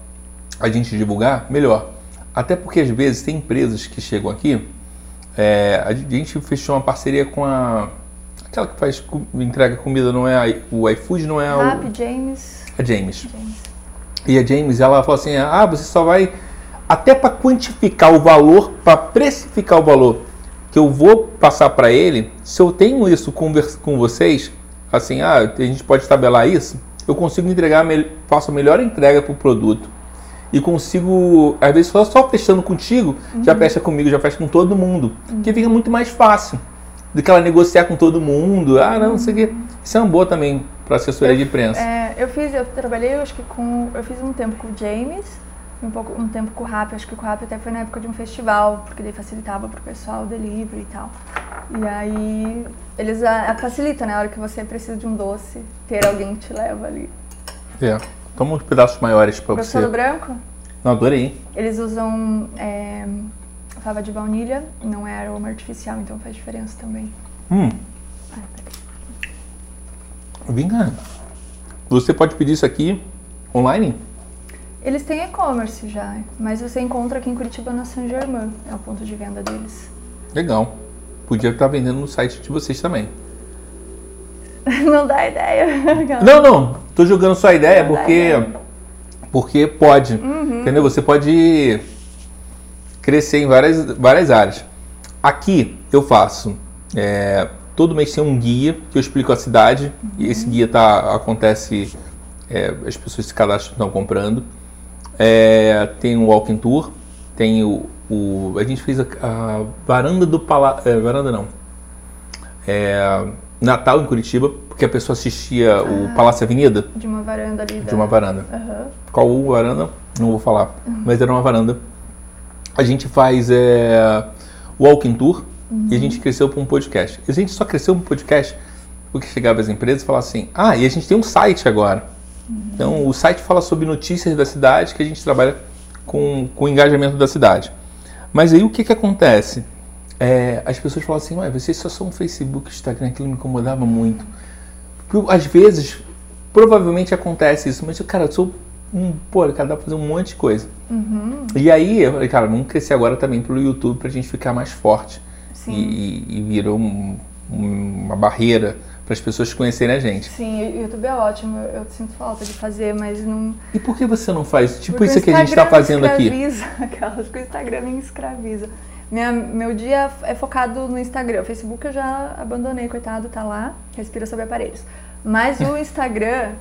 a gente divulgar, melhor. Até porque às vezes tem empresas que chegam aqui. É, a gente fechou uma parceria com a. Aquela que faz entrega comida, não é a, o iFood, não é a. Rap, James. A James. James. E a James, ela falou assim: ah, você só vai. Até para quantificar o valor, para precificar o valor que eu vou passar para ele, se eu tenho isso com, com vocês, assim, ah, a gente pode tabelar isso, eu consigo entregar, faço a melhor entrega para o produto. E consigo, às vezes, só, só fechando contigo, uhum. já fecha comigo, já fecha com todo mundo. Uhum. Que fica muito mais fácil do que ela negociar com todo mundo. Ah, não, não sei o quê. Isso é uma boa também para assessoria eu, de imprensa. É, eu fiz, eu trabalhei, eu acho que com, eu fiz um tempo com o James, um, pouco, um tempo com o Rap, acho que com o Rap até foi na época de um festival, porque ele facilitava para o pessoal o delivery e tal. E aí eles a, a facilitam, né? A hora que você precisa de um doce, ter alguém que te leva ali. É. Toma uns pedaços maiores para você. Gostou do branco? Não, adorei. Eles usam é, fava de baunilha, não é aroma artificial, então faz diferença também. Hum. Vem cá. Você pode pedir isso aqui online? Eles têm e-commerce já, mas você encontra aqui em Curitiba na Saint Germain, é o ponto de venda deles. Legal. Podia estar vendendo no site de vocês também. não dá ideia. não, não. Tô jogando só a ideia não porque ideia. porque pode. Uhum. Entendeu? Você pode crescer em várias, várias áreas. Aqui eu faço. É, todo mês tem um guia que eu explico a cidade. Uhum. E esse guia tá, acontece. É, as pessoas se cadastram estão comprando. É, tem o Walking Tour, tem o, o a gente fez a, a varanda do Palácio, é, varanda não, é, Natal em Curitiba, porque a pessoa assistia ah, o Palácio Avenida. De uma varanda ali. De uma varanda. Uhum. Qual varanda? Não vou falar, uhum. mas era uma varanda. A gente faz é, Walking Tour uhum. e a gente cresceu para um podcast. E a gente só cresceu para um podcast porque chegava as empresas e falava assim, ah, e a gente tem um site agora. Então, o site fala sobre notícias da cidade, que a gente trabalha com, com o engajamento da cidade. Mas aí o que, que acontece? É, as pessoas falam assim, ué, vocês só são Facebook, Instagram, aquilo me incomodava muito. Porque, às vezes, provavelmente acontece isso, mas, cara, eu sou um, pô, cara, dá pra fazer um monte de coisa. Uhum. E aí, eu falei, cara, vamos crescer agora também pelo YouTube pra gente ficar mais forte. Sim. E, e, virou um, uma barreira para as pessoas conhecerem a gente. Sim, o YouTube é ótimo, eu, sinto falta de fazer, mas não. E por que você não faz? Tipo Porque isso que a gente está fazendo aqui. Aquelas que o Instagram me escraviza. Minha, meu dia é focado no Instagram. O Facebook eu já abandonei, coitado, tá lá, respira sobre aparelhos. Mas o Instagram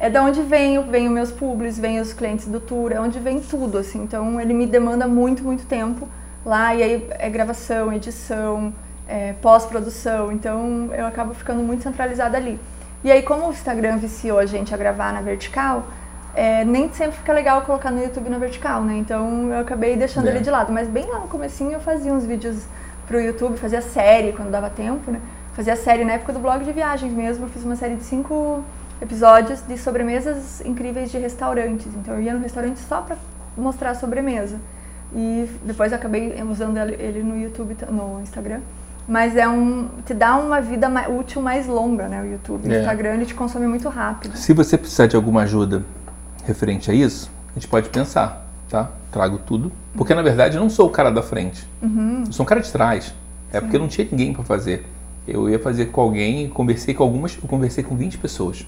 é da onde vem, vem os meus públicos, vem os clientes do tour, é onde vem tudo, assim. Então ele me demanda muito, muito tempo lá, e aí é gravação, edição, é, pós-produção, então eu acabo ficando muito centralizada ali. E aí, como o Instagram viciou a gente a gravar na vertical, é, nem sempre fica legal colocar no YouTube na vertical, né? Então eu acabei deixando é. ele de lado. Mas bem lá no comecinho eu fazia uns vídeos pro YouTube, fazia série quando dava tempo, né? Fazia série na época do blog de viagens mesmo, eu fiz uma série de cinco episódios de sobremesas incríveis de restaurantes. Então eu ia no restaurante só para mostrar a sobremesa. E depois acabei usando ele no YouTube, no Instagram. Mas é um. te dá uma vida mais, útil mais longa, né? O YouTube. O é. Instagram ele te consome muito rápido. Se você precisar de alguma ajuda referente a isso, a gente pode pensar, tá? Trago tudo. Porque na verdade eu não sou o cara da frente. Uhum. Eu sou um cara de trás. É Sim. porque não tinha ninguém para fazer. Eu ia fazer com alguém, conversei com algumas, eu conversei com 20 pessoas.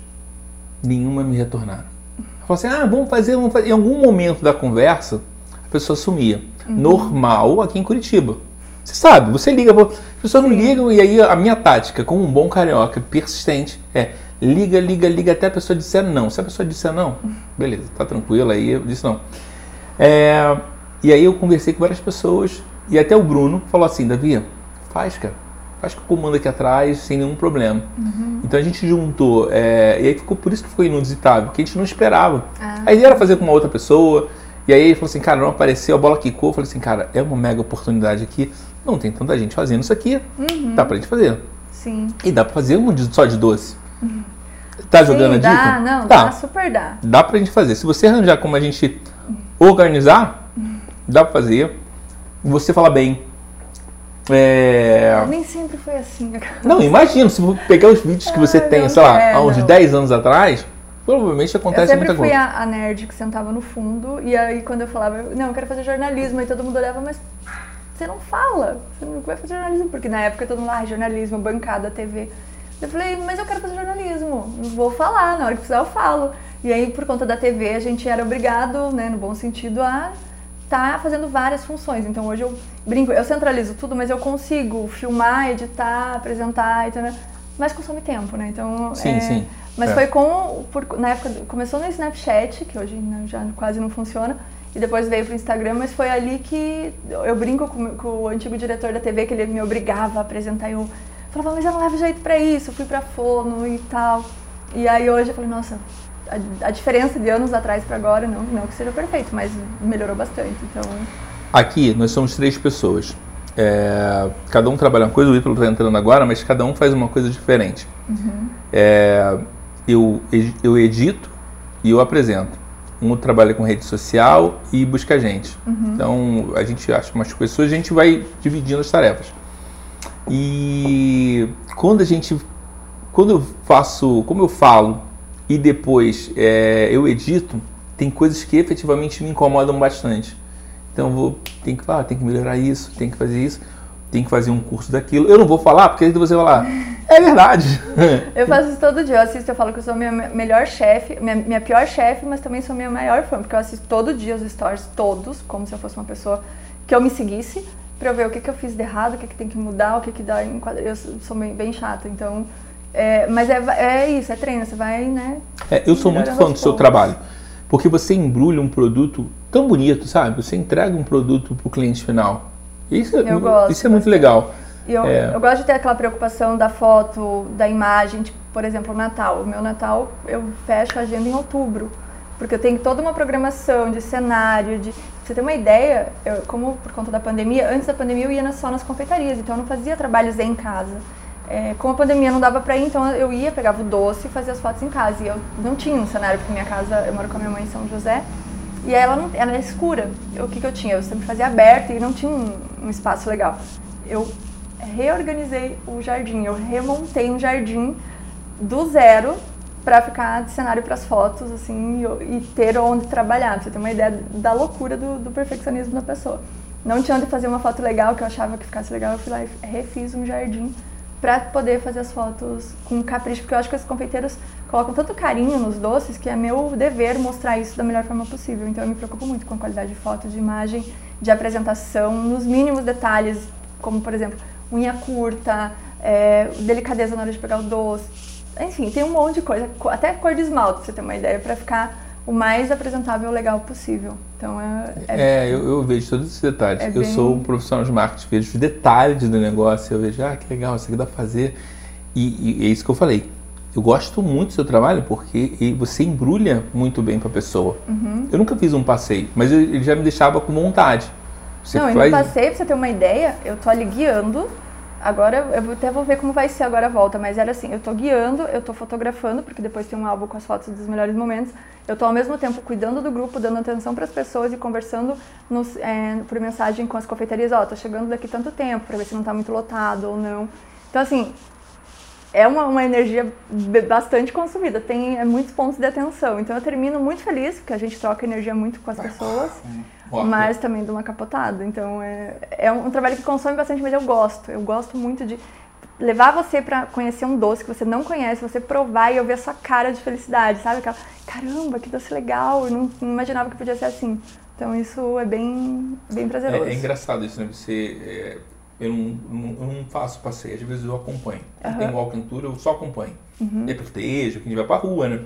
Nenhuma me retornaram. Eu falei assim: ah, vamos fazer, vamos fazer. Em algum momento da conversa, a pessoa sumia. Uhum. Normal aqui em Curitiba. Você sabe, você liga, as pessoas não ligam e aí a minha tática, como um bom carioca persistente, é liga, liga, liga até a pessoa disser não. Se a pessoa disser não, beleza, tá tranquila, aí eu disse não. É, e aí eu conversei com várias pessoas e até o Bruno falou assim, Davi, faz, cara, faz com o comando aqui atrás sem nenhum problema. Uhum. Então a gente juntou, é, e aí ficou por isso que foi inusitável, porque a gente não esperava. Ah. A ideia era fazer com uma outra pessoa, e aí ele falou assim, cara, não apareceu, a bola quicou. Eu falei assim, cara, é uma mega oportunidade aqui. Não tem tanta gente fazendo isso aqui. Uhum. Dá pra gente fazer. Sim. E dá pra fazer um só de doce. Uhum. Tá Sim, jogando a dá, dica? Não, tá. dá, super dá. Dá pra gente fazer. Se você arranjar como a gente organizar, dá pra fazer. Você fala bem. É... Nem sempre foi assim. Não, imagina, se você pegar os vídeos que você Ai, tem, não sei lá, há uns 10 anos atrás, provavelmente Eu acontece sempre muita fui coisa. a, a nerd que sentava no fundo, e aí quando eu falava, não, eu quero fazer jornalismo, aí todo mundo olhava, mas você não fala, você não vai fazer jornalismo, porque na época todo mundo, ah, jornalismo, bancada, TV. Eu falei, mas eu quero fazer jornalismo, não vou falar, na hora que precisar eu falo. E aí, por conta da TV, a gente era obrigado, né, no bom sentido, a estar fazendo várias funções. Então hoje eu brinco, eu centralizo tudo, mas eu consigo filmar, editar, apresentar, então, mas consome tempo, né? Então, Sim, é, sim. Mas É. foi com, por- na época, começou no Snapchat, que hoje né, já quase não funciona, e depois veio pro Instagram, mas foi ali que eu brinco com, com o antigo diretor da TV, que ele me obrigava a apresentar, e eu falava, mas eu não levo jeito pra isso, eu fui pra fono e tal. E aí hoje eu falei, nossa, a, a diferença de anos atrás pra agora, não, não que seja perfeito, mas melhorou bastante, então... Aqui nós somos três pessoas. É, cada um trabalha uma coisa, o Ítalo está entrando agora, mas cada um faz uma coisa diferente. É, eu, eu edito e eu apresento. Um trabalha com rede social e busca gente. Então a gente acha umas pessoas, a gente vai dividindo as tarefas. E quando a gente, quando eu faço, como eu falo e depois é, eu edito, tem coisas que efetivamente me incomodam bastante. Então vou, tem que, ah, tem que melhorar isso, tem que fazer isso, tem que fazer um curso daquilo. Eu não vou falar porque aí você vai lá, é verdade. Eu faço isso todo dia, eu assisto, eu falo que eu sou minha me- melhor chefe, minha, minha pior chefe, mas também sou minha maior fã, porque eu assisto todo dia os stories, todos, como se eu fosse uma pessoa que eu me seguisse, pra eu ver o que, que eu fiz de errado, o que, que tem que mudar, o que, que dá em quadra- Eu sou bem, bem chata, então. é, mas é, é isso, é treino, você vai, né? É, eu sou muito fã do seu trabalho, porque você embrulha um produto tão bonito, sabe? Você entrega um produto para o cliente final. Isso, é- Eu gosto isso é muito bastante. legal. E eu, É. eu gosto de ter aquela preocupação da foto, da imagem, tipo, por exemplo, o Natal. O meu Natal eu fecho a agenda em outubro, porque eu tenho toda uma programação de cenário, de. Pra você ter uma ideia, eu, como por conta da pandemia, antes da pandemia eu ia só nas confeitarias, então eu não fazia trabalhos em casa. É, como a pandemia não dava pra ir, então eu ia, pegava o doce e fazia as fotos em casa. E eu não tinha um cenário, porque minha casa, eu moro com a minha mãe em São José, e ela, não, ela era escura. O que, que eu tinha? Eu sempre fazia aberto e não tinha um, um espaço legal. Eu reorganizei o jardim, eu remontei um jardim do zero para ficar de cenário para as fotos, assim, e, ter onde trabalhar. Pra você ter uma ideia da loucura do, do perfeccionismo da pessoa. Não tinha onde fazer uma foto legal que eu achava que ficasse legal, eu fui lá e refiz um jardim para poder fazer as fotos com capricho, porque eu acho que os confeiteiros colocam tanto carinho nos doces que é meu dever mostrar isso da melhor forma possível. Então eu me preocupo muito com a qualidade de foto, de imagem, de apresentação, nos mínimos detalhes, como por exemplo, unha curta, é, delicadeza na hora de pegar o doce. Enfim, tem um monte de coisa, co- até cor de esmalte, pra você ter uma ideia, para ficar o mais apresentável e legal possível. Então é, é- É, eu, eu vejo todos esses detalhes. É eu bem- sou um profissional de marketing, vejo os detalhes do negócio, eu vejo, ah, que legal, isso aqui dá pra fazer. E, e é isso que eu falei. Eu gosto muito do seu trabalho porque e- você embrulha muito bem pra pessoa. Uhum. Eu nunca fiz um passeio, mas ele já me deixava com vontade. Você Não, e faz... no passeio, pra você ter uma ideia, eu tô ali guiando. Agora, eu até vou ver como vai ser agora a volta, mas era assim, eu tô guiando, eu tô fotografando, porque depois tem um álbum com as fotos dos melhores momentos. Eu tô ao mesmo tempo cuidando do grupo, dando atenção para as pessoas e conversando nos, é, por mensagem com as confeitarias, ó, tô chegando daqui tanto tempo, pra ver se não tá muito lotado ou não. Então, assim, é uma, uma energia bastante consumida, tem é, muitos pontos de atenção. Então, eu termino muito feliz, porque a gente troca energia muito com as pessoas mas também de uma capotada. Então é, é um trabalho que consome bastante, mas eu gosto. Eu gosto muito de levar você pra conhecer um doce que você não conhece, você provar e eu ver a sua cara de felicidade, sabe? Aquela, caramba, que doce legal, eu não, não imaginava que podia ser assim. Então isso é bem, bem prazeroso. É, é engraçado isso, né? Você. é, eu, não, não- eu não faço passeio, às vezes eu acompanho. Aham. tem walking tour, eu só acompanho. Uhum. É protejo, que a gente vai pra rua, né?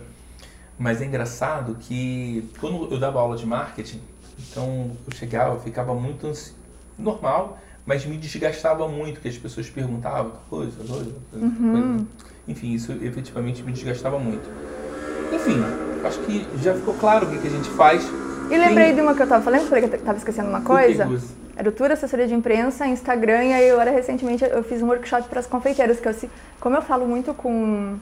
Mas é engraçado que quando eu dava aula de marketing, então eu chegava, eu ficava muito ansi... normal, mas me desgastava muito, que as pessoas perguntavam coisa, coisa, coisa, Uhum. coisa. Enfim, isso efetivamente me desgastava muito. Enfim, acho que já ficou claro o que, que a gente faz. E lembrei de uma que eu tava falando, falei que eu tava esquecendo uma coisa. Gus? Tour Assessoria de Imprensa, Instagram, e aí agora recentemente eu fiz um workshop para as confeiteiras, que eu, como eu falo muito com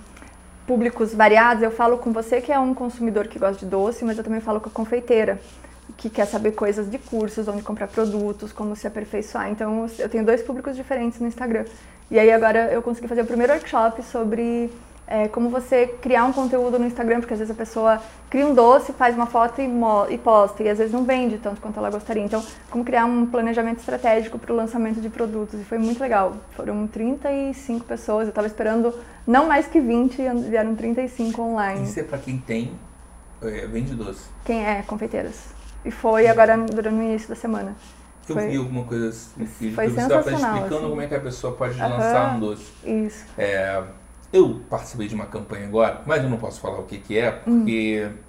públicos variados, eu falo com você que é um consumidor que gosta de doce, mas eu também falo com a confeiteira. que quer saber coisas de cursos, onde comprar produtos, como se aperfeiçoar. Então eu tenho dois públicos diferentes no Instagram. E aí agora eu consegui fazer o primeiro workshop sobre é, como você criar um conteúdo no Instagram, porque às vezes a pessoa cria um doce, faz uma foto e, e posta, e às vezes não vende tanto quanto ela gostaria. Então, como criar um planejamento estratégico para o lançamento de produtos. E foi muito legal. Foram 35 pessoas, eu estava esperando não mais que 20, e vieram 35 online. Isso é para quem tem, é, vende doce? Quem é, confeiteiras. E foi agora durante o início da semana. Eu foi, vi alguma coisa assim. Foi você estava explicando assim. como é que a pessoa pode lançar um doce. Isso. É, eu participei de uma campanha agora, mas eu não posso falar o que, que é, porque. Hum.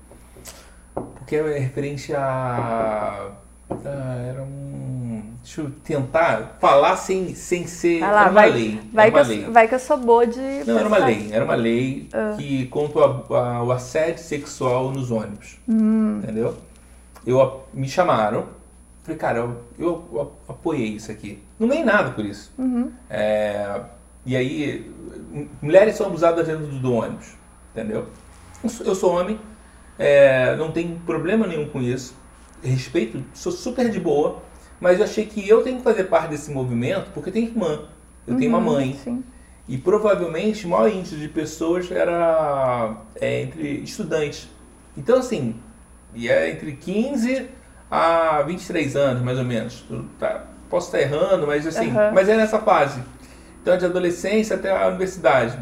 Porque é referente a. a era um. Deixa eu tentar falar sem, sem ser. Ah lá, era uma vai, lei. Vai, era uma que lei. Eu, vai que eu sou boa de. Não, era uma lei. Era uma lei que contra o, assédio sexual nos ônibus. Hum. Entendeu? Eu, me chamaram. Falei, cara, eu, eu, apoiei isso aqui. Não ganhei nada por isso. Uhum. É, e aí, mulheres são abusadas dentro do ônibus, entendeu? Eu sou homem, é, não tenho problema nenhum com isso, respeito, sou super de boa, mas eu achei que eu tenho que fazer parte desse movimento porque eu tenho irmã, eu uhum, tenho uma mãe. Sim. E provavelmente o maior índice de pessoas era é, entre estudantes. Então, assim, e é entre 15 a 23 anos, mais ou menos. Tá, posso estar errando, mas assim, uhum. mas é nessa fase. De adolescência até a universidade.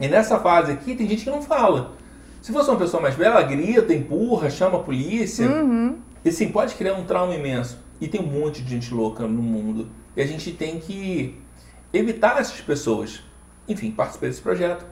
E nessa fase aqui, tem gente que não fala. Se fosse uma pessoa mais velha, ela grita, empurra, chama a polícia. Uhum. E assim, pode criar um trauma imenso. E tem um monte de gente louca no mundo. E a gente tem que evitar essas pessoas. Enfim, participei desse projeto.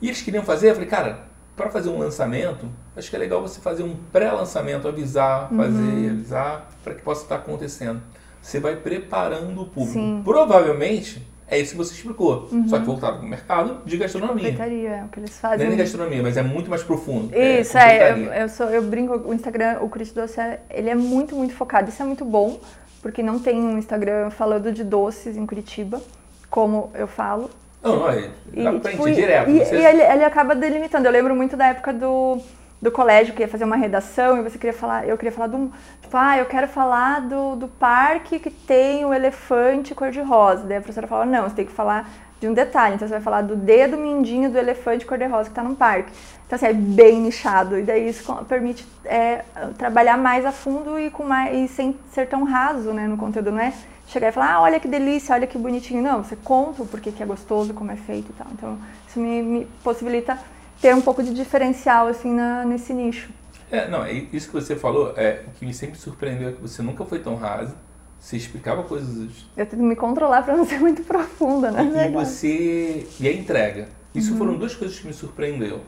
E eles queriam fazer, eu falei, cara, para fazer um lançamento, acho que é legal você fazer um pré-lançamento, avisar, fazer, Uhum. avisar, para que possa estar acontecendo. Você vai preparando o público. Sim. Provavelmente é isso que você explicou, Uhum. só que voltado para o mercado de gastronomia. Confeitaria, é o que eles Não fazem. é nem gastronomia, mas é muito mais profundo. Isso, é, eu, confeitaria. eu, sou, eu brinco, o Instagram, o Crit Doce, é- ele é muito, muito focado. Isso é muito bom, porque não tem um Instagram falando de doces em Curitiba, como eu falo. Não, não, é, E, dá pra tipo, gente e- direto. e- você- e ele, ele acaba delimitando. Eu lembro muito da época do, do colégio, que ia fazer uma redação e você queria falar, eu queria falar do, tipo, ah, eu quero falar do, do parque que tem o elefante cor-de-rosa. Daí a professora falava, não, você tem que falar de um detalhe. Então você vai falar do dedo mindinho do elefante cor-de-rosa que está no parque. Então assim, é bem nichado. E daí isso permite é, trabalhar mais a fundo e, com mais, e sem ser tão raso né, no conteúdo. Não é chegar e falar, ah, olha que delícia, olha que bonitinho. Não, você conta o porquê que é gostoso, como é feito e tal. Então isso me, me possibilita ter um pouco de diferencial assim na, nesse nicho. É, não, é isso que você falou, é, o que me sempre surpreendeu é que você nunca foi tão raso, você explicava coisas Eu tento me controlar para não ser muito profunda, né? e você e a entrega. Isso Uhum. foram duas coisas que me surpreendeu.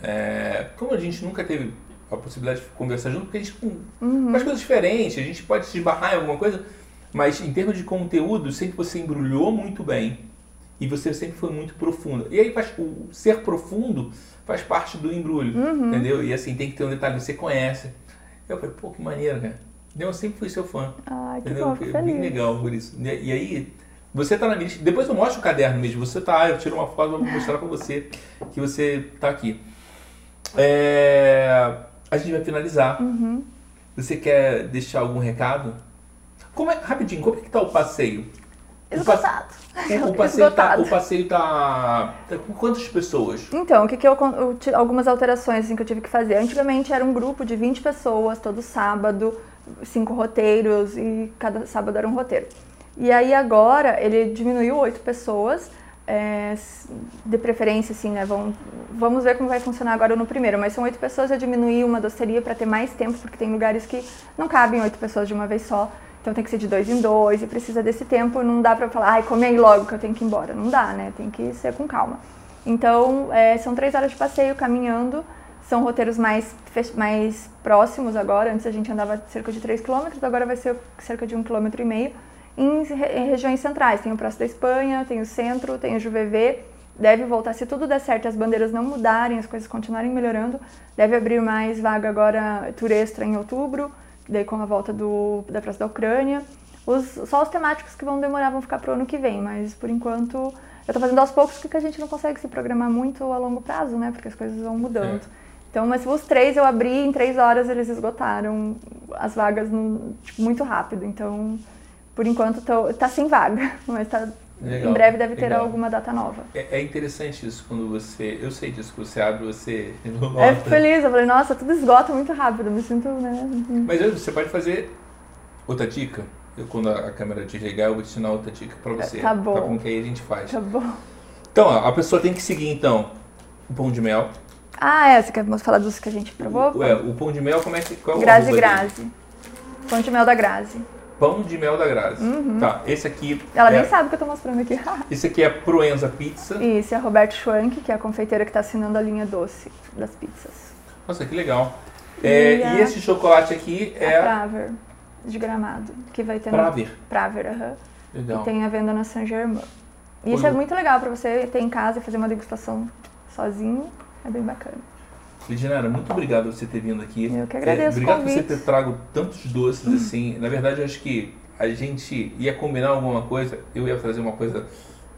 É, como a gente nunca teve a possibilidade de conversar junto, porque a gente Uhum. faz coisas diferentes, a gente pode se esbarrar em alguma coisa, mas em termos de conteúdo, sempre você embrulhou muito bem e você sempre foi muito profundo. E aí o ser profundo faz parte do embrulho, Uhum. entendeu? E assim, tem que ter um detalhe, você conhece. Eu falei, pô, que maneiro, cara. Eu sempre fui seu fã. Ai, que Entendeu? bom, fico Foi bem feliz. legal por isso. E, aí, você tá na minha lista. Depois eu mostro o caderno mesmo. Você tá, eu tiro uma foto vou mostrar pra você que você tá aqui. É, a gente vai finalizar. Uhum. Você quer deixar algum recado? Como é, rapidinho, como é que tá o passeio? O, pa- Esgotado. O passeio tá, o passeio tá, tá com quantas pessoas? Então, o que, que eu, eu algumas alterações assim, que eu tive que fazer. Antigamente era um grupo de 20 pessoas, todo sábado, cinco roteiros e cada sábado era um roteiro. E aí agora ele diminuiu oito pessoas, é, de preferência assim, né? Vamos, vamos ver como vai funcionar agora no primeiro, mas são oito pessoas, eu diminuí uma doceria para ter mais tempo, porque tem lugares que não cabem oito pessoas de uma vez só. Então tem que ser de dois em dois e precisa desse tempo. Não dá pra falar, ai, come aí logo que eu tenho que ir embora. Não dá, né? Tem que ser com calma. Então é, são três horas de passeio caminhando. São roteiros mais, mais próximos agora. Antes a gente andava cerca de 3 km, agora vai ser cerca de 1,5 km. Em, re- em regiões centrais, tem o Praça da Espanha, tem o Centro, tem o Juvevê. Deve voltar, se tudo der certo, as bandeiras não mudarem, as coisas continuarem melhorando, deve abrir mais vaga agora, tour extra em outubro, daí com a volta do, da Praça da Ucrânia. Os, só os temáticos que vão demorar vão ficar pro ano que vem, mas por enquanto eu tô fazendo aos poucos porque a gente não consegue se programar muito a longo prazo, né? Porque as coisas vão mudando. Então, mas os três eu abri, em três horas eles esgotaram as vagas no, tipo, muito rápido. Então, por enquanto, tô, tá sem vaga, mas tá, Legal, em breve deve ter legal. alguma data nova. É, é, interessante isso quando você. Eu sei disso, você abre, você. É feliz, eu falei, nossa, tudo esgota muito rápido, me sinto, né? Mas você pode fazer outra dica. Eu, quando a câmera desligar, eu vou te ensinar outra dica pra você. Tá bom. Tá bom, que aí a gente faz. Tá bom. Então, ó, a pessoa tem que seguir, então, o pão de mel. Ah, é, você quer falar dos que a gente provou? O, é, o pão de mel, como é que. Qual é Grazi Grazi. Pão de mel da Grazi. Pão de mel da Grazi. Uhum. Tá, esse aqui. Ela é... nem sabe o que eu tô mostrando aqui. esse aqui é Proenza Pizza. E esse é Roberto Schwank, que é a confeiteira que tá assinando a linha doce das pizzas. Nossa, que legal. E, é, a... e esse chocolate aqui é. A Praver, de gramado. Que vai ter. Praver. No... Praver, aham. Uhum. Legal. E tem a venda na Saint Germain. E isso é muito legal para você ter em casa e fazer uma degustação sozinho. É bem bacana. Liginara, muito obrigado por você ter vindo aqui. Eu que agradeço. É, obrigado por você ter trago tantos doces assim. Na verdade, eu acho que a gente ia combinar alguma coisa, eu ia trazer uma coisa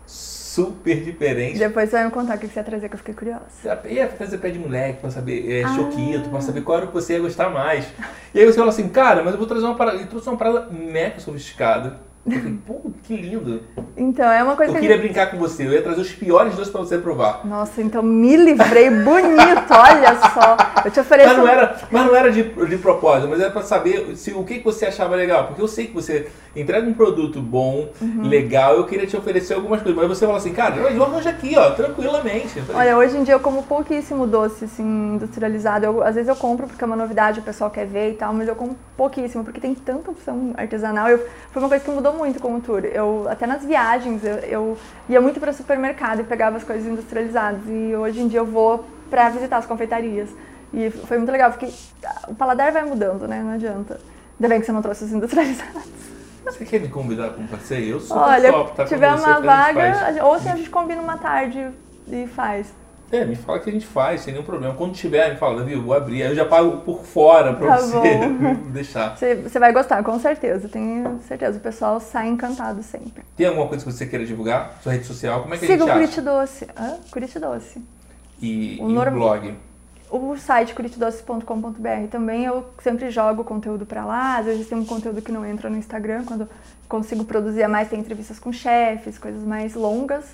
super diferente. Depois você vai me contar o que você ia trazer, que eu fiquei curiosa. Eu ia trazer pé de moleque pra saber, é, ah. choquito, pra saber qual era o que você ia gostar mais. E aí você fala assim, cara, mas eu vou trazer uma parada. Eu trouxe uma parada mega sofisticada eu falei, pô, que lindo. Então, é uma coisa eu que. Eu queria brincar com você, eu ia trazer os piores doces pra você provar. Nossa, então me livrei bonito, olha só. Eu te ofereci. Mas não era, mas não era de, de propósito, mas era pra saber se, o que, que você achava legal. Porque eu sei que você entrega um produto bom, uhum. legal, eu queria te oferecer algumas coisas. Mas você fala assim, cara, eu arranjo aqui, ó, tranquilamente. Olha, hoje em dia eu como pouquíssimo doce, assim, industrializado. Eu, às vezes eu compro porque é uma novidade, o pessoal quer ver e tal, mas eu como pouquíssimo, porque tem tanta opção artesanal. Eu, foi uma coisa que mudou muito com o tour. Eu, até nas viagens, eu, eu ia muito para supermercado e pegava as coisas industrializadas. E hoje em dia eu vou para visitar as confeitarias. E foi muito legal, porque o paladar vai mudando, né? Não adianta. Ainda bem que você não trouxe os industrializados. Você quer me convidar para um passeio? Eu sou Olha, tá tiver uma vaga, ou se a gente combina uma tarde e faz. É, me fala que a gente faz, sem nenhum problema. Quando tiver, me fala, Davi, eu vou abrir. Aí eu já pago por fora pra tá você deixar. Você, você vai gostar, com certeza. Tenho certeza. O pessoal sai encantado sempre. Tem alguma coisa que você queira divulgar? Sua rede social? Como é que Siga a gente Siga o Curitidoce. Hã? Curitidoce. E o, e norm... o blog? O site curitidoce.com.br também eu sempre jogo conteúdo para lá. Às vezes tem um conteúdo que não entra no Instagram. Quando consigo produzir a mais, tem entrevistas com chefes, coisas mais longas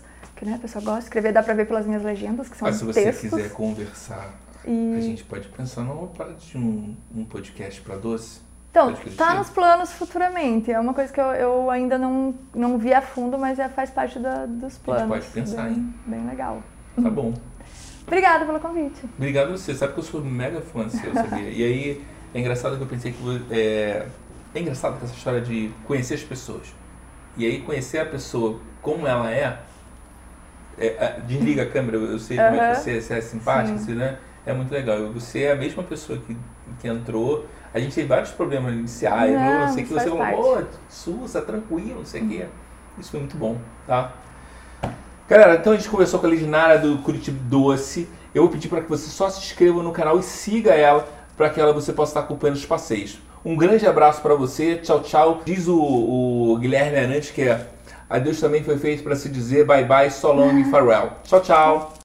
que né, a pessoa gosta de escrever, dá pra ver pelas minhas legendas, que são Mas se você textos. quiser conversar, e... a gente pode pensar numa parte de um, um podcast para doce? Então, tá nos planos futuramente. É uma coisa que eu, eu ainda não, não vi a fundo, mas é, faz parte da, dos planos. A gente pode pensar, bem, hein? Bem legal. Tá bom. Obrigada pelo convite. Obrigado a você. Sabe que eu sou mega fã seu, sabia? e aí, é engraçado que eu pensei que... É, é engraçado essa história de conhecer as pessoas. E aí, conhecer a pessoa como ela é é, é, desliga a câmera, eu sei como é que você, você é simpática, você, né? É muito legal. Você é a mesma pessoa que, que entrou. A gente tem vários problemas iniciais, não, não sei que você falou, oh, sussa, tranquilo, não sei o quê. Isso foi muito bom, tá? Galera, então a gente conversou com a Leginara do Curitiba Doce. Eu vou pedir para que você só se inscreva no canal e siga ela para que ela, você possa estar acompanhando os passeios. Um grande abraço para você. Tchau, tchau. Diz o, o Guilherme Arantes que é Adeus também foi feito para se dizer bye bye, so long e farewell. Tchau, tchau.